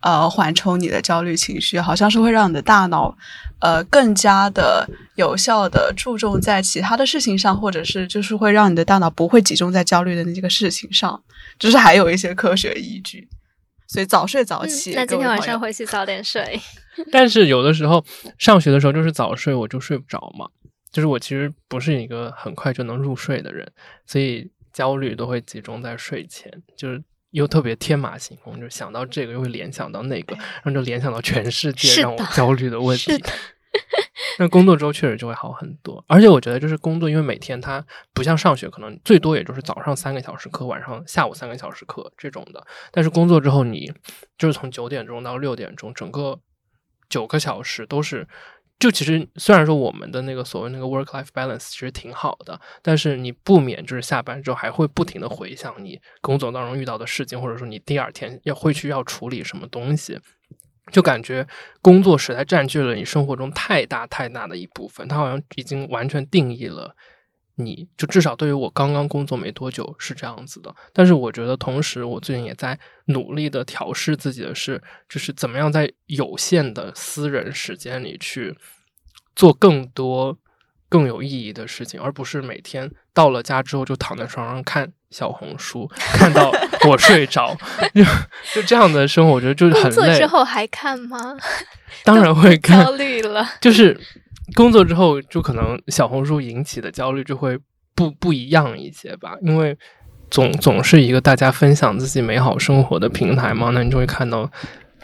呃，缓冲你的焦虑情绪，好像是会让你的大脑，呃，更加的有效的注重在其他的事情上，或者是就是会让你的大脑不会集中在焦虑的那个事情上，就是还有一些科学依据。所以早睡早起。那今天晚上回去早点睡。但是有的时候上学的时候就是早睡，我就睡不着嘛。就是我其实不是一个很快就能入睡的人，所以焦虑都会集中在睡前，就是又特别天马行空，就想到这个又会联想到那个，然后就联想到全世界让我焦虑的问题。那工作之后确实就会好很多，而且我觉得就是工作，因为每天它不像上学，可能最多也就是早上三个小时课，晚上下午三个小时课这种的。但是工作之后，你就是从九点钟到六点钟，整个九个小时都是，就其实虽然说我们的那个所谓那个 work life balance 其实挺好的，但是你不免就是下班之后还会不停的回想你工作当中遇到的事情，或者说你第二天要会去要处理什么东西。就感觉工作实在占据了你生活中太大太大的一部分，它好像已经完全定义了你就至少对于我刚刚工作没多久是这样子的。但是我觉得，同时我最近也在努力的调试自己的是，就是怎么样在有限的私人时间里去做更多更有意义的事情，而不是每天到了家之后就躺在床上看小红书，看到我睡着，就就这样的生活，我觉得就是很累。工作之后还看吗？当然会看，焦虑了，就是。工作之后，就可能小红书引起的焦虑就会不不一样一些吧，因为总总是一个大家分享自己美好生活的平台嘛，那你就会看到。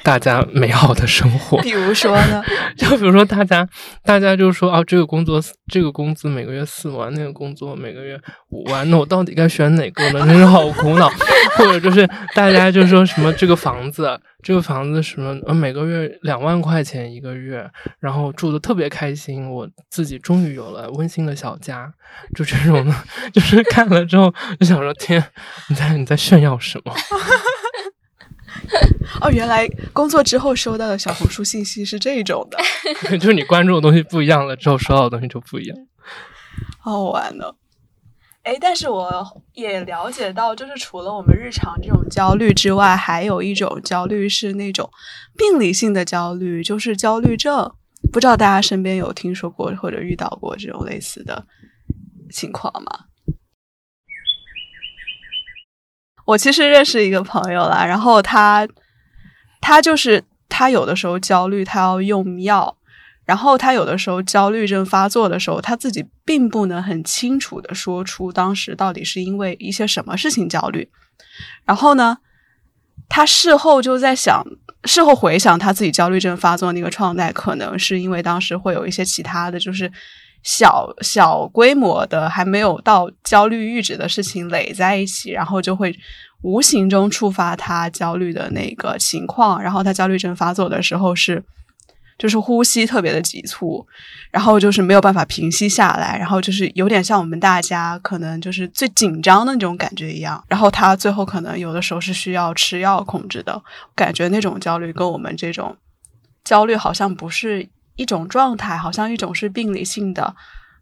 大家美好的生活，比如说呢？就比如说，大家大家就说啊，这个工作这个工资每个月四万，那个工作每个月五万，那我到底该选哪个呢？真是好苦恼。或者就是大家就说什么这个房子，这个房子什么呃每个月两万块钱一个月，然后住的特别开心，我自己终于有了温馨的小家，就这种的，就是看了之后就想说，天，你在你在炫耀什么？哦，原来工作之后收到的小红书信息是这种的，就是你关注的东西不一样了之后，收到的东西就不一样。好玩呢，哎，但是我也了解到，就是除了我们日常这种焦虑之外，还有一种焦虑是那种病理性的焦虑，就是焦虑症。不知道大家身边有听说过或者遇到过这种类似的情况吗？我其实认识一个朋友啦，然后他，他就是他有的时候焦虑，他要用药，然后他有的时候焦虑症发作的时候，他自己并不能很清楚的说出当时到底是因为一些什么事情焦虑，然后呢，他事后就在想，事后回想他自己焦虑症发作那个状态，可能是因为当时会有一些其他的就是。小小规模的还没有到焦虑阈值的事情累在一起，然后就会无形中触发他焦虑的那个情况。然后他焦虑症发作的时候是，就是呼吸特别的急促，然后就是没有办法平息下来，然后就是有点像我们大家可能就是最紧张的那种感觉一样。然后他最后可能有的时候是需要吃药控制的，感觉那种焦虑跟我们这种焦虑好像不是。一种状态，好像一种是病理性的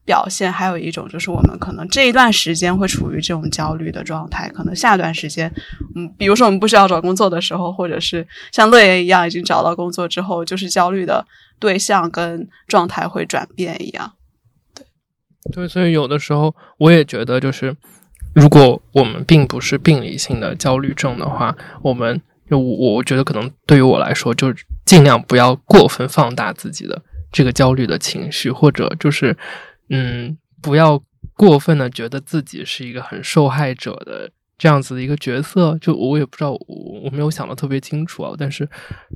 表现，还有一种就是我们可能这一段时间会处于这种焦虑的状态，可能下段时间，嗯，比如说我们不需要找工作的时候，或者是像乐言一样已经找到工作之后，就是焦虑的对象跟状态会转变一样。对，对，所以有的时候我也觉得，就是如果我们并不是病理性的焦虑症的话，我们。就我，我觉得可能对于我来说，就是尽量不要过分放大自己的这个焦虑的情绪，或者就是，嗯，不要过分的觉得自己是一个很受害者的这样子的一个角色。就我也不知道，我我没有想的特别清楚啊，但是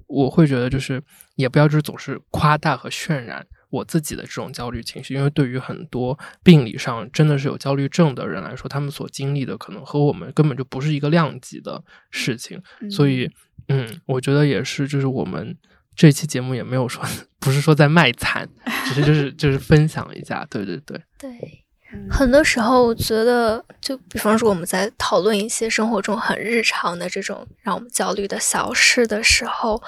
我会觉得，就是也不要就是总是夸大和渲染。我自己的这种焦虑情绪，因为对于很多病理上真的是有焦虑症的人来说，他们所经历的可能和我们根本就不是一个量级的事情。所以，嗯，我觉得也是，就是我们这期节目也没有说，不是说在卖惨，只是就是就是分享一下。对对对，对，很多时候我觉得，就比方说我们在讨论一些生活中很日常的这种让我们焦虑的小事的时候，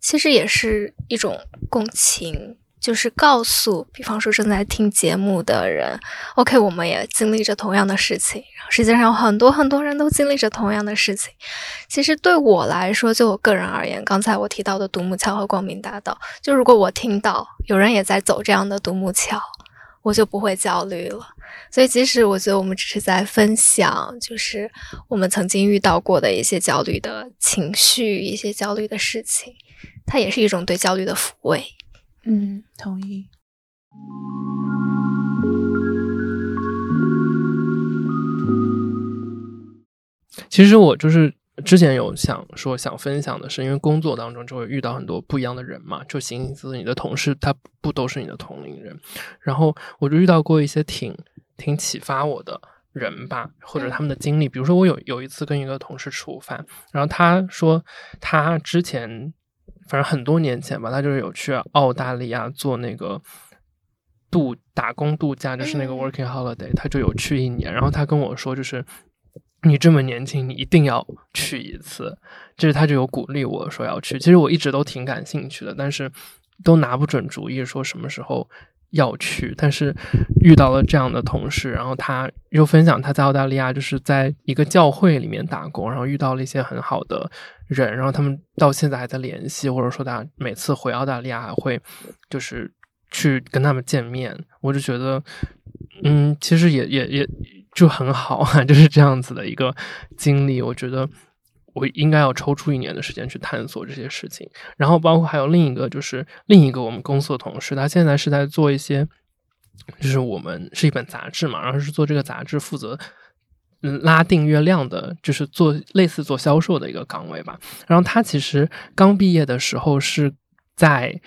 其实也是一种共情。就是告诉，比方说正在听节目的人，OK，我们也经历着同样的事情。世界上有很多很多人都经历着同样的事情。其实对我来说，就我个人而言，刚才我提到的独木桥和光明大道，就如果我听到有人也在走这样的独木桥，我就不会焦虑了。所以，即使我觉得我们只是在分享，就是我们曾经遇到过的一些焦虑的情绪、一些焦虑的事情，它也是一种对焦虑的抚慰。嗯，同意。其实我就是之前有想说想分享的是，因为工作当中就会遇到很多不一样的人嘛，就形形色色，你的同事他不都是你的同龄人，然后我就遇到过一些挺挺启发我的人吧，或者他们的经历，比如说我有有一次跟一个同事吃午饭，然后他说他之前。反正很多年前吧，他就是有去澳大利亚做那个度打工度假，就是那个 working holiday，他就有去一年。然后他跟我说，就是你这么年轻，你一定要去一次。就是他就有鼓励我说要去。其实我一直都挺感兴趣的，但是都拿不准主意，说什么时候要去，但是遇到了这样的同事，然后他又分享他在澳大利亚就是在一个教会里面打工，然后遇到了一些很好的人，然后他们到现在还在联系，或者说他每次回澳大利亚会就是去跟他们见面，我就觉得，嗯，其实也也也就很好啊，就是这样子的一个经历，我觉得。我应该要抽出一年的时间去探索这些事情，然后包括还有另一个，就是另一个我们公司的同事，他现在是在做一些，就是我们是一本杂志嘛，然后是做这个杂志负责嗯拉订阅量的，就是做类似做销售的一个岗位吧。然后他其实刚毕业的时候是在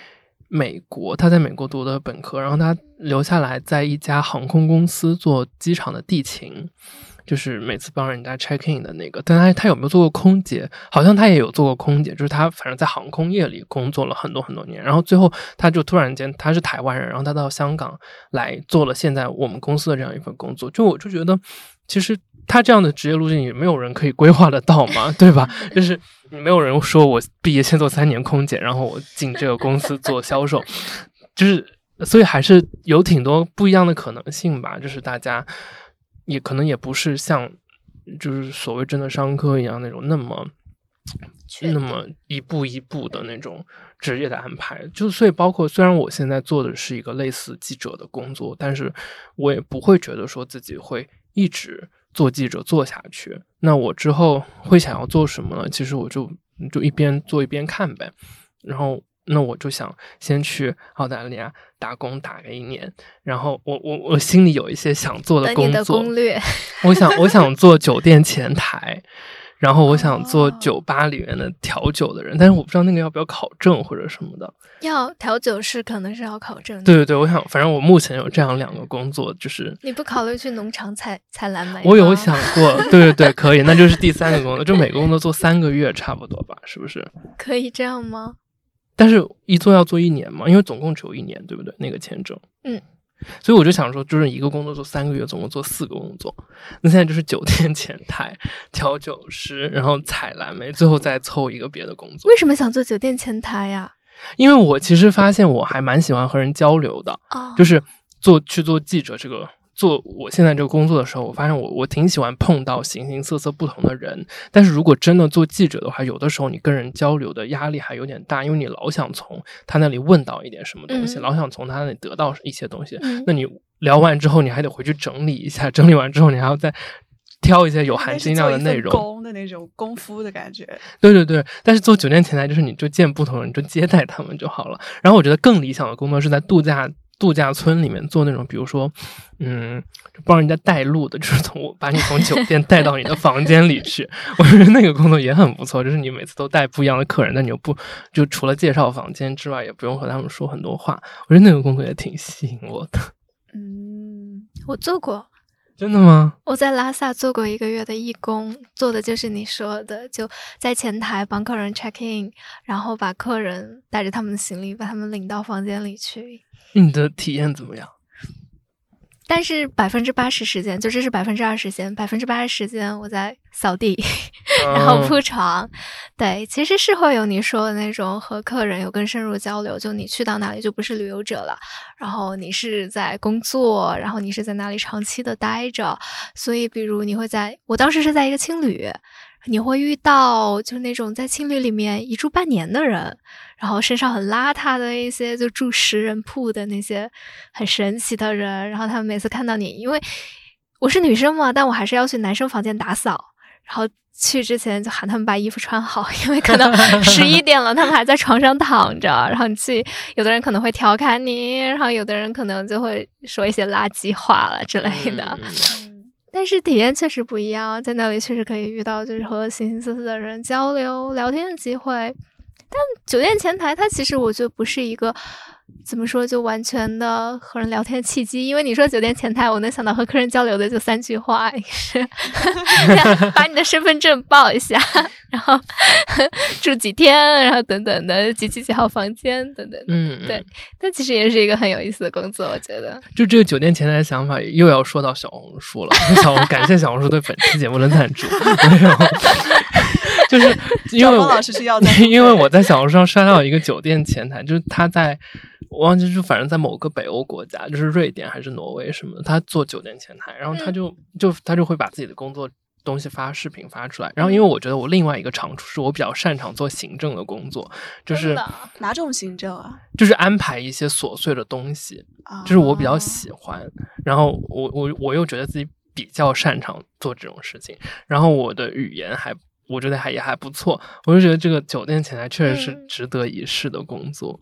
美国，他在美国读的本科，然后他留下来在一家航空公司做机场的地勤。就是每次帮人家 check in 的那个，但他他有没有做过空姐？好像他也有做过空姐，就是他反正在航空业里工作了很多很多年，然后最后他就突然间他是台湾人，然后他到香港来做了现在我们公司的这样一份工作。就我就觉得，其实他这样的职业路径也没有人可以规划得到嘛，对吧？就是没有人说我毕业先做三年空姐，然后我进这个公司做销售，就是所以还是有挺多不一样的可能性吧，就是大家。也可能也不是像，就是所谓真的商科一样那种那么，那么一步一步的那种职业的安排。就所以包括虽然我现在做的是一个类似记者的工作，但是我也不会觉得说自己会一直做记者做下去。那我之后会想要做什么呢？其实我就就一边做一边看呗，然后。那我就想先去澳大利亚打工打个一年，然后我我我心里有一些想做的工作，攻略。我想我想做酒店前台，然后我想做酒吧里面的调酒的人，但是我不知道那个要不要考证或者什么的。要调酒师可能是要考证。对对对，我想反正我目前有这样两个工作，就是你不考虑去农场采采蓝莓？我有想过，对对对，可以，那就是第三个工作，就每个工作做三个月差不多吧，是不是？可以这样吗？但是，一做要做一年嘛，因为总共只有一年，对不对？那个签证，嗯，所以我就想说，就是一个工作做三个月，总共做四个工作。那现在就是酒店前台、调酒师，然后采蓝莓，最后再凑一个别的工作。为什么想做酒店前台呀？因为我其实发现我还蛮喜欢和人交流的，就是做去做记者这个。做我现在这个工作的时候，我发现我我挺喜欢碰到形形色色不同的人。但是如果真的做记者的话，有的时候你跟人交流的压力还有点大，因为你老想从他那里问到一点什么东西，老想从他那里得到一些东西。那你聊完之后，你还得回去整理一下，整理完之后，你还要再挑一些有含金量的内容。功的那种功夫的感觉。对对对，但是做酒店前台就是你就见不同人，就接待他们就好了。然后我觉得更理想的工作是在度假。度假村里面做那种，比如说，嗯，帮人家带路的，就是从把你从酒店带到你的房间里去。我觉得那个工作也很不错，就是你每次都带不一样的客人，但你又不就除了介绍房间之外，也不用和他们说很多话。我觉得那个工作也挺吸引我的。嗯，我做过，真的吗？我在拉萨做过一个月的义工，做的就是你说的，就在前台帮客人 check in，然后把客人带着他们的行李，把他们领到房间里去。你的体验怎么样？但是百分之八十时间，就这是百分之二十时间，百分之八十时间我在扫地，然后铺床。对，其实是会有你说的那种和客人有更深入交流。就你去到哪里就不是旅游者了，然后你是在工作，然后你是在那里长期的待着。所以，比如你会在，我当时是在一个青旅。你会遇到就是那种在青旅里面一住半年的人，然后身上很邋遢的一些就住食人铺的那些很神奇的人，然后他们每次看到你，因为我是女生嘛，但我还是要去男生房间打扫，然后去之前就喊他们把衣服穿好，因为可能 十一点了，他们还在床上躺着，然后你去，有的人可能会调侃你，然后有的人可能就会说一些垃圾话了之类的。但是体验确实不一样，在那里确实可以遇到就是和形形色色的人交流聊天的机会。但酒店前台，它其实我觉得不是一个。怎么说？就完全的和人聊天的契机，因为你说酒店前台，我能想到和客人交流的就三句话：是 把你的身份证报一下，然后 住几天，然后等等的几几几号房间等等。嗯，对。但其实也是一个很有意思的工作，我觉得。就这个酒店前台的想法，又要说到小红书了。小红，感谢小红书对本期节目的赞助。就是 因为老师是要在 因为我在小红书上刷到一个酒店前台，就是他在我忘记是反正在某个北欧国家，就是瑞典还是挪威什么的，他做酒店前台，然后他就就他就会把自己的工作。东西发视频发出来，然后因为我觉得我另外一个长处是我比较擅长做行政的工作，就是哪种行政啊？就是安排一些琐碎的东西，就是我比较喜欢。然后我我我又觉得自己比较擅长做这种事情，然后我的语言还我觉得还也还不错，我就觉得这个酒店前台确实是值得一试的工作，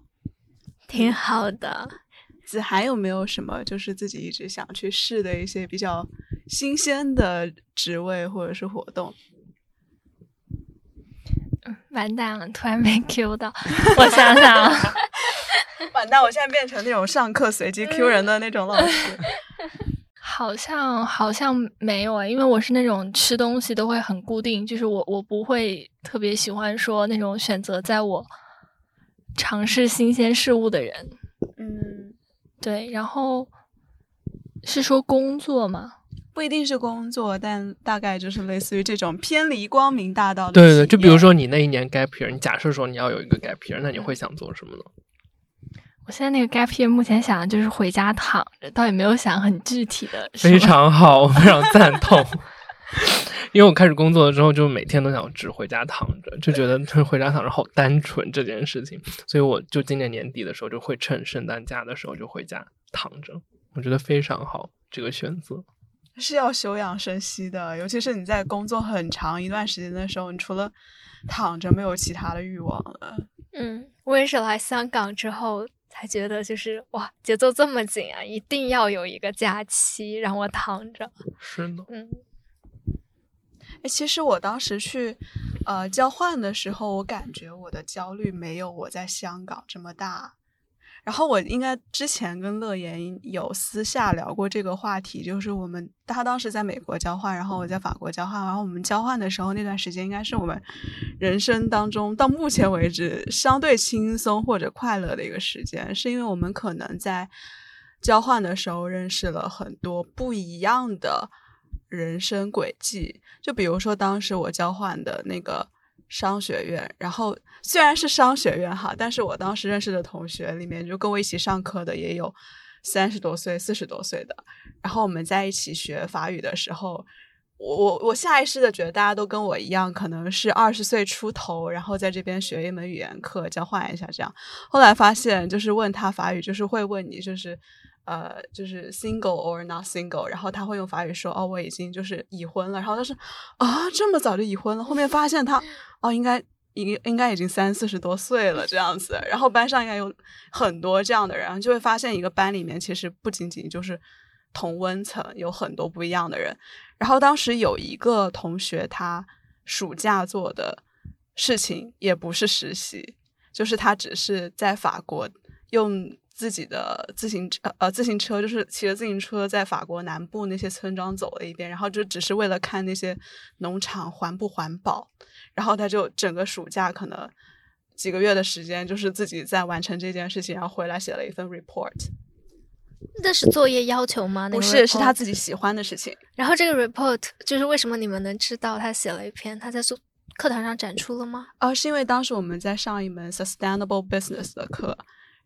挺好的。子涵有没有什么就是自己一直想去试的一些比较新鲜的职位或者是活动？完蛋了，突然没 Q 到，我想想啊，完蛋，我现在变成那种上课随机 Q 人的那种老师。好像好像没有啊，因为我是那种吃东西都会很固定，就是我我不会特别喜欢说那种选择在我尝试新鲜事物的人。嗯。对，然后是说工作吗？不一定是工作，但大概就是类似于这种偏离光明大道的。对对，就比如说你那一年 gap year，你假设说你要有一个 gap year，那你会想做什么呢？我现在那个 gap year 目前想的就是回家躺着，倒也没有想很具体的。非常好，我非常赞同。因为我开始工作了之后，就每天都想只回家躺着，就觉得回家躺着好单纯这件事情，所以我就今年年底的时候就会趁圣诞假的时候就回家躺着，我觉得非常好这个选择是要休养生息的，尤其是你在工作很长一段时间的时候，你除了躺着没有其他的欲望了。嗯，我也是来香港之后才觉得，就是哇，节奏这么紧啊，一定要有一个假期让我躺着。是的，嗯。哎，其实我当时去，呃，交换的时候，我感觉我的焦虑没有我在香港这么大。然后我应该之前跟乐言有私下聊过这个话题，就是我们他当时在美国交换，然后我在法国交换，然后我们交换的时候那段时间应该是我们人生当中到目前为止相对轻松或者快乐的一个时间，是因为我们可能在交换的时候认识了很多不一样的。人生轨迹，就比如说当时我交换的那个商学院，然后虽然是商学院哈，但是我当时认识的同学里面，就跟我一起上课的也有三十多岁、四十多岁的。然后我们在一起学法语的时候，我我我下意识的觉得大家都跟我一样，可能是二十岁出头，然后在这边学一门语言课，交换一下这样。后来发现，就是问他法语，就是会问你，就是。呃，就是 single or not single，然后他会用法语说，哦，我已经就是已婚了。然后他说，啊，这么早就已婚了。后面发现他，哦，应该应应该已经三四十多岁了这样子。然后班上应该有很多这样的人，就会发现一个班里面其实不仅仅就是同温层，有很多不一样的人。然后当时有一个同学，他暑假做的事情也不是实习，就是他只是在法国用。自己的自行车呃自行车就是骑着自行车在法国南部那些村庄走了一遍，然后就只是为了看那些农场环不环保，然后他就整个暑假可能几个月的时间就是自己在完成这件事情，然后回来写了一份 report。那是作业要求吗？不是，是他自己喜欢的事情。然后这个 report 就是为什么你们能知道他写了一篇？他在做课堂上展出了吗？哦，是因为当时我们在上一门 sustainable business 的课。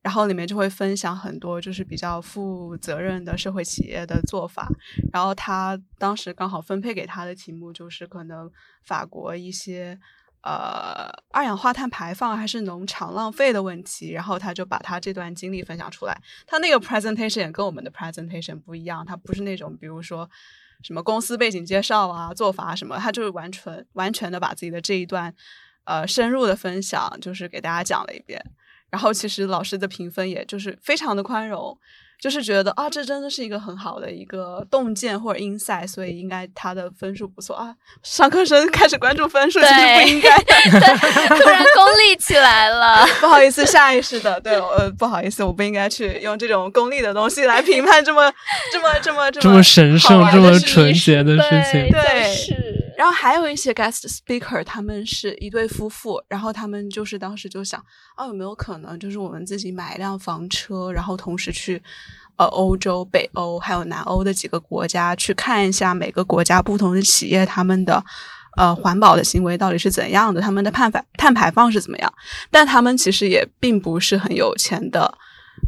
然后里面就会分享很多就是比较负责任的社会企业的做法。然后他当时刚好分配给他的题目就是可能法国一些呃二氧化碳排放还是农场浪费的问题。然后他就把他这段经历分享出来。他那个 presentation 也跟我们的 presentation 不一样，他不是那种比如说什么公司背景介绍啊、做法什么，他就是完全完全的把自己的这一段呃深入的分享就是给大家讲了一遍。然后其实老师的评分也就是非常的宽容，就是觉得啊，这真的是一个很好的一个洞见或者 insight，所以应该他的分数不错啊。上课生开始关注分数，其实不应该，突然功利起来了。不好意思，下意识的，对，呃，不好意思，我不应该去用这种功利的东西来评判这么这么这么这么神圣、这么纯洁的事情。对，是。然后还有一些 guest speaker，他们是一对夫妇，然后他们就是当时就想，啊，有没有可能就是我们自己买一辆房车，然后同时去，呃，欧洲、北欧还有南欧的几个国家去看一下每个国家不同的企业他们的，呃环保的行为到底是怎样的，他们的碳排碳排放是怎么样。但他们其实也并不是很有钱的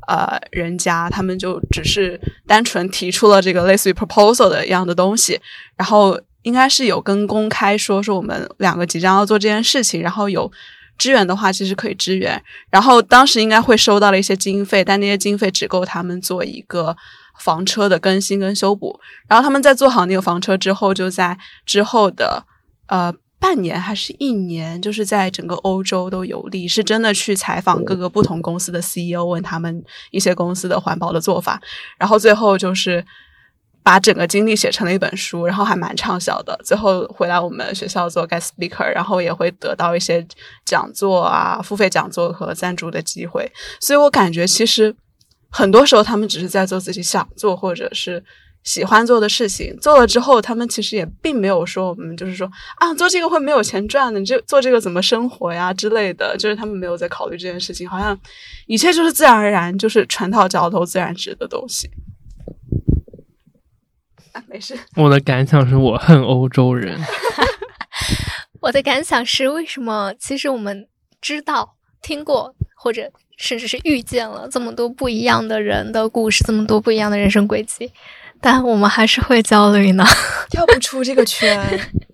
呃人家，他们就只是单纯提出了这个类似于 proposal 的一样的东西，然后应该是有跟公开说说我们两个即将要做这件事情，然后有。支援的话，其实可以支援。然后当时应该会收到了一些经费，但那些经费只够他们做一个房车的更新跟修补。然后他们在做好那个房车之后，就在之后的呃半年还是一年，就是在整个欧洲都游历，是真的去采访各个不同公司的 CEO，问他们一些公司的环保的做法。然后最后就是。把整个经历写成了一本书，然后还蛮畅销的。最后回来我们学校做 guest speaker，然后也会得到一些讲座啊、付费讲座和赞助的机会。所以我感觉其实很多时候他们只是在做自己想做或者是喜欢做的事情。做了之后，他们其实也并没有说我们就是说啊，做这个会没有钱赚的，你这做这个怎么生活呀之类的。就是他们没有在考虑这件事情，好像一切就是自然而然，就是船到桥头自然直的东西。没事。我的感想是我恨欧洲人。我的感想是，为什么其实我们知道、听过，或者甚至是遇见了这么多不一样的人的故事，这么多不一样的人生轨迹，但我们还是会焦虑呢？跳不出这个圈。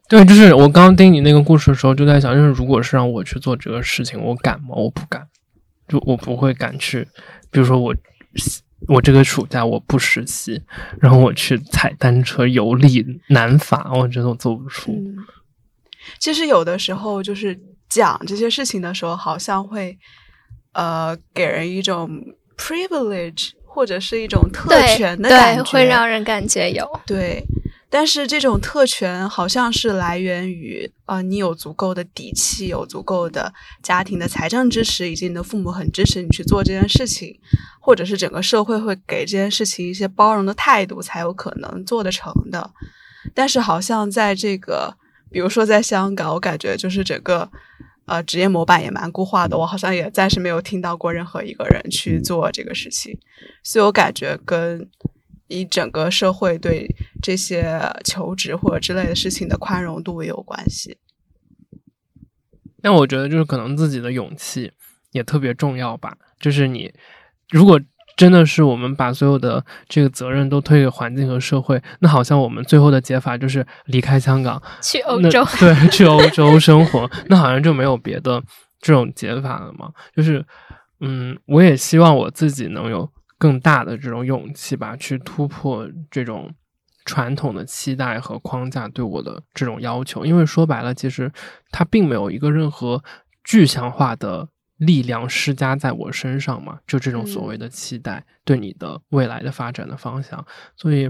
对，就是我刚刚听你那个故事的时候，就在想，就是如果是让我去做这个事情，我敢吗？我不敢，就我不会敢去。比如说我。我这个暑假我不实习，然后我去踩单车游历南法，我觉得我做不出。其实有的时候就是讲这些事情的时候，好像会呃给人一种 privilege 或者是一种特权的感觉，会让人感觉有对。但是这种特权好像是来源于，呃，你有足够的底气，有足够的家庭的财政支持，以及你的父母很支持你去做这件事情，或者是整个社会会给这件事情一些包容的态度，才有可能做得成的。但是好像在这个，比如说在香港，我感觉就是整个，呃，职业模板也蛮固化的，我好像也暂时没有听到过任何一个人去做这个事情，所以我感觉跟。一整个社会对这些求职或者之类的事情的宽容度也有关系。但我觉得，就是可能自己的勇气也特别重要吧。就是你如果真的是我们把所有的这个责任都推给环境和社会，那好像我们最后的解法就是离开香港，去欧洲，对，去欧洲生活，那好像就没有别的这种解法了嘛。就是，嗯，我也希望我自己能有。更大的这种勇气吧，去突破这种传统的期待和框架对我的这种要求。因为说白了，其实它并没有一个任何具象化的力量施加在我身上嘛。就这种所谓的期待对你的未来的发展的方向，所以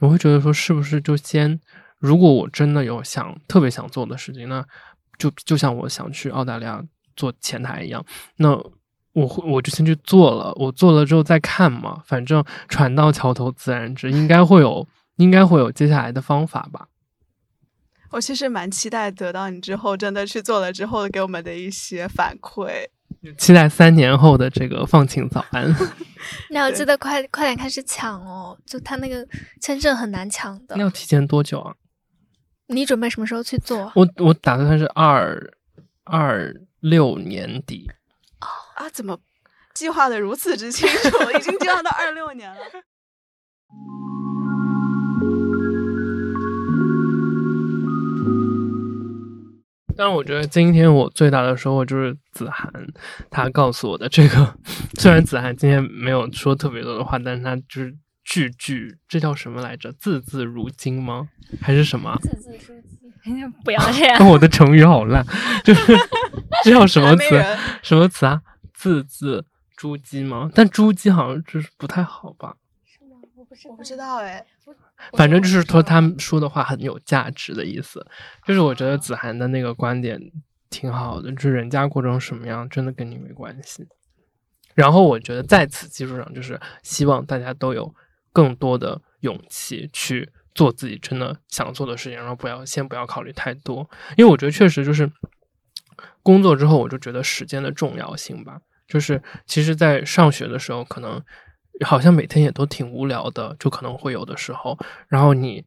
我会觉得说，是不是就先，如果我真的有想特别想做的事情，那就就像我想去澳大利亚做前台一样，那。我会我就先去做了，我做了之后再看嘛，反正船到桥头自然直，应该会有，应该会有接下来的方法吧。我其实蛮期待得到你之后真的去做了之后给我们的一些反馈，期待三年后的这个放晴早安。那要记得快快点开始抢哦，就他那个签证很难抢的。那要提前多久啊？你准备什么时候去做？我我打算是二二六年底。啊，怎么计划的如此之清楚？已经计划到二六年了。但是我觉得今天我最大的收获就是子涵，他告诉我的这个。虽然子涵今天没有说特别多的话，但是他就是句句，这叫什么来着？字字如金吗？还是什么？字字珠玑？不要这样！我的成语好烂，就是这叫什么词？什么词啊？字字珠玑吗？但珠玑好像就是不太好吧？是吗？我不我不知道哎。反正就是说他们说的话很有价值的意思。就是我觉得子涵的那个观点挺好的，就是人家过成什么样，真的跟你没关系。然后我觉得在此基础上，就是希望大家都有更多的勇气去做自己真的想做的事情，然后不要先不要考虑太多，因为我觉得确实就是。工作之后，我就觉得时间的重要性吧。就是其实，在上学的时候，可能好像每天也都挺无聊的，就可能会有的时候。然后你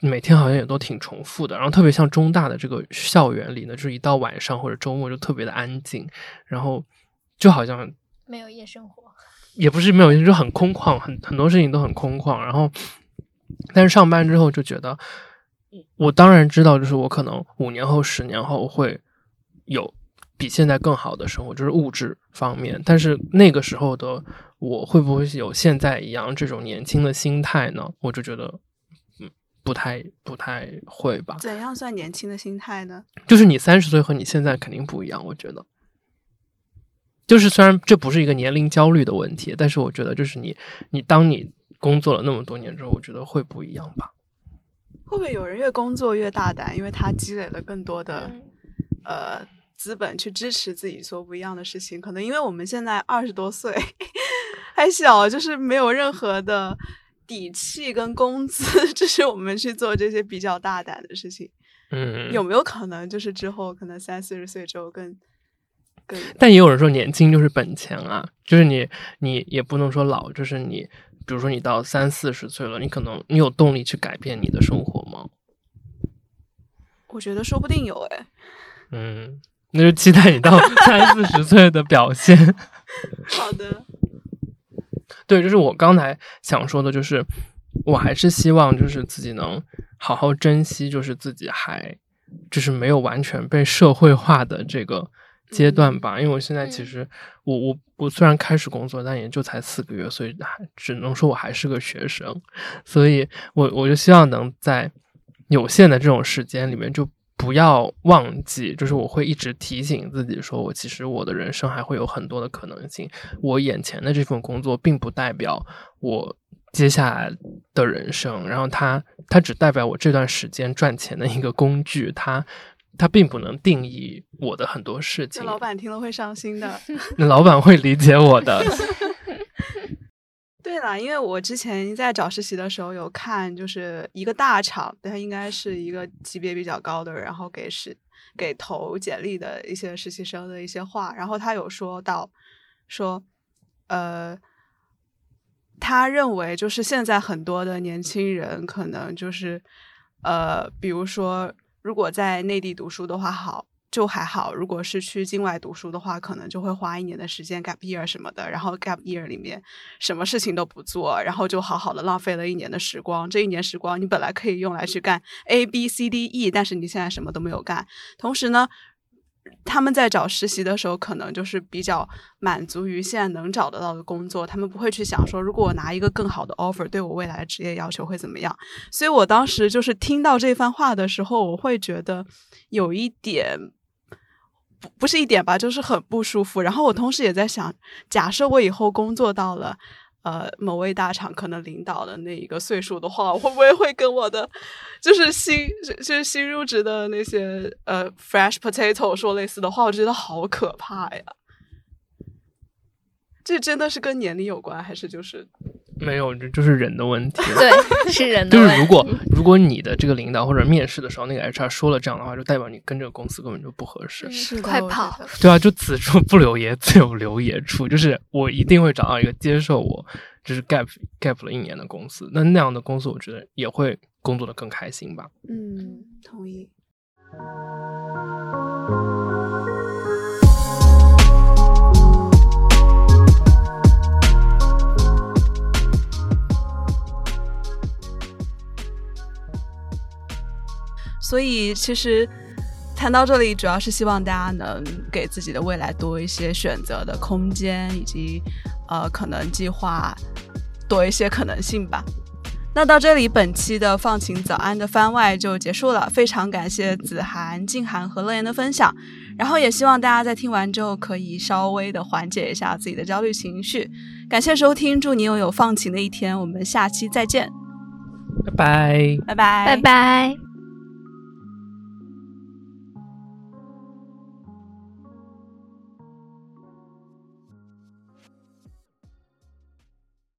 每天好像也都挺重复的。然后特别像中大的这个校园里呢，就是一到晚上或者周末就特别的安静，然后就好像没有夜生活，也不是没有，就很空旷，很很多事情都很空旷。然后，但是上班之后就觉得，我当然知道，就是我可能五年后、十年后会有比现在更好的生活，就是物质方面。但是那个时候的我会不会有现在一样这种年轻的心态呢？我就觉得，嗯，不太不太会吧。怎样算年轻的心态呢？就是你三十岁和你现在肯定不一样，我觉得。就是虽然这不是一个年龄焦虑的问题，但是我觉得就是你你当你工作了那么多年之后，我觉得会不一样吧。会不会有人越工作越大胆，因为他积累了更多的呃资本去支持自己做不一样的事情？可能因为我们现在二十多岁还小，就是没有任何的底气跟工资支持我们去做这些比较大胆的事情。嗯，有没有可能就是之后可能三四十岁之后更？但也有人说年轻就是本钱啊，就是你你也不能说老，就是你，比如说你到三四十岁了，你可能你有动力去改变你的生活吗？我觉得说不定有哎。嗯，那就期待你到 三四十岁的表现。好的。对，就是我刚才想说的，就是我还是希望就是自己能好好珍惜，就是自己还就是没有完全被社会化的这个。阶段吧，因为我现在其实我我我虽然开始工作，但也就才四个月，所以还只能说我还是个学生，所以我我就希望能在有限的这种时间里面，就不要忘记，就是我会一直提醒自己，说我其实我的人生还会有很多的可能性，我眼前的这份工作并不代表我接下来的人生，然后它它只代表我这段时间赚钱的一个工具，它。它并不能定义我的很多事情。老板听了会伤心的。那老板会理解我的。对了，因为我之前在找实习的时候有看，就是一个大厂，他应该是一个级别比较高的，然后给实给投简历的一些实习生的一些话，然后他有说到说，呃，他认为就是现在很多的年轻人可能就是呃，比如说。如果在内地读书的话，好就还好；如果是去境外读书的话，可能就会花一年的时间 gap year 什么的。然后 gap year 里面什么事情都不做，然后就好好的浪费了一年的时光。这一年时光你本来可以用来去干 A B C D E，但是你现在什么都没有干。同时呢。他们在找实习的时候，可能就是比较满足于现在能找得到的工作，他们不会去想说，如果我拿一个更好的 offer，对我未来的职业要求会怎么样。所以我当时就是听到这番话的时候，我会觉得有一点不不是一点吧，就是很不舒服。然后我同时也在想，假设我以后工作到了。呃，某位大厂可能领导的那一个岁数的话，会不会会跟我的就是新就是新入职的那些呃 fresh potato 说类似的话？我觉得好可怕呀！这真的是跟年龄有关，还是就是？没有，这就是人的问题。对，是人的问题。就是如果如果你的这个领导或者面试的时候，那个 HR 说了这样的话，就代表你跟这个公司根本就不合适。是，快跑！对啊，就此处不留爷，自有留爷处。就是我一定会找到一个接受我，就是 gap gap 了一年的公司。那那样的公司，我觉得也会工作的更开心吧。嗯，同意。所以，其实谈到这里，主要是希望大家能给自己的未来多一些选择的空间，以及呃，可能计划多一些可能性吧。那到这里，本期的放晴早安的番外就结束了。非常感谢子涵、静涵和乐言的分享，然后也希望大家在听完之后可以稍微的缓解一下自己的焦虑情绪。感谢收听，祝你拥有放晴的一天。我们下期再见，拜拜，拜拜，拜拜。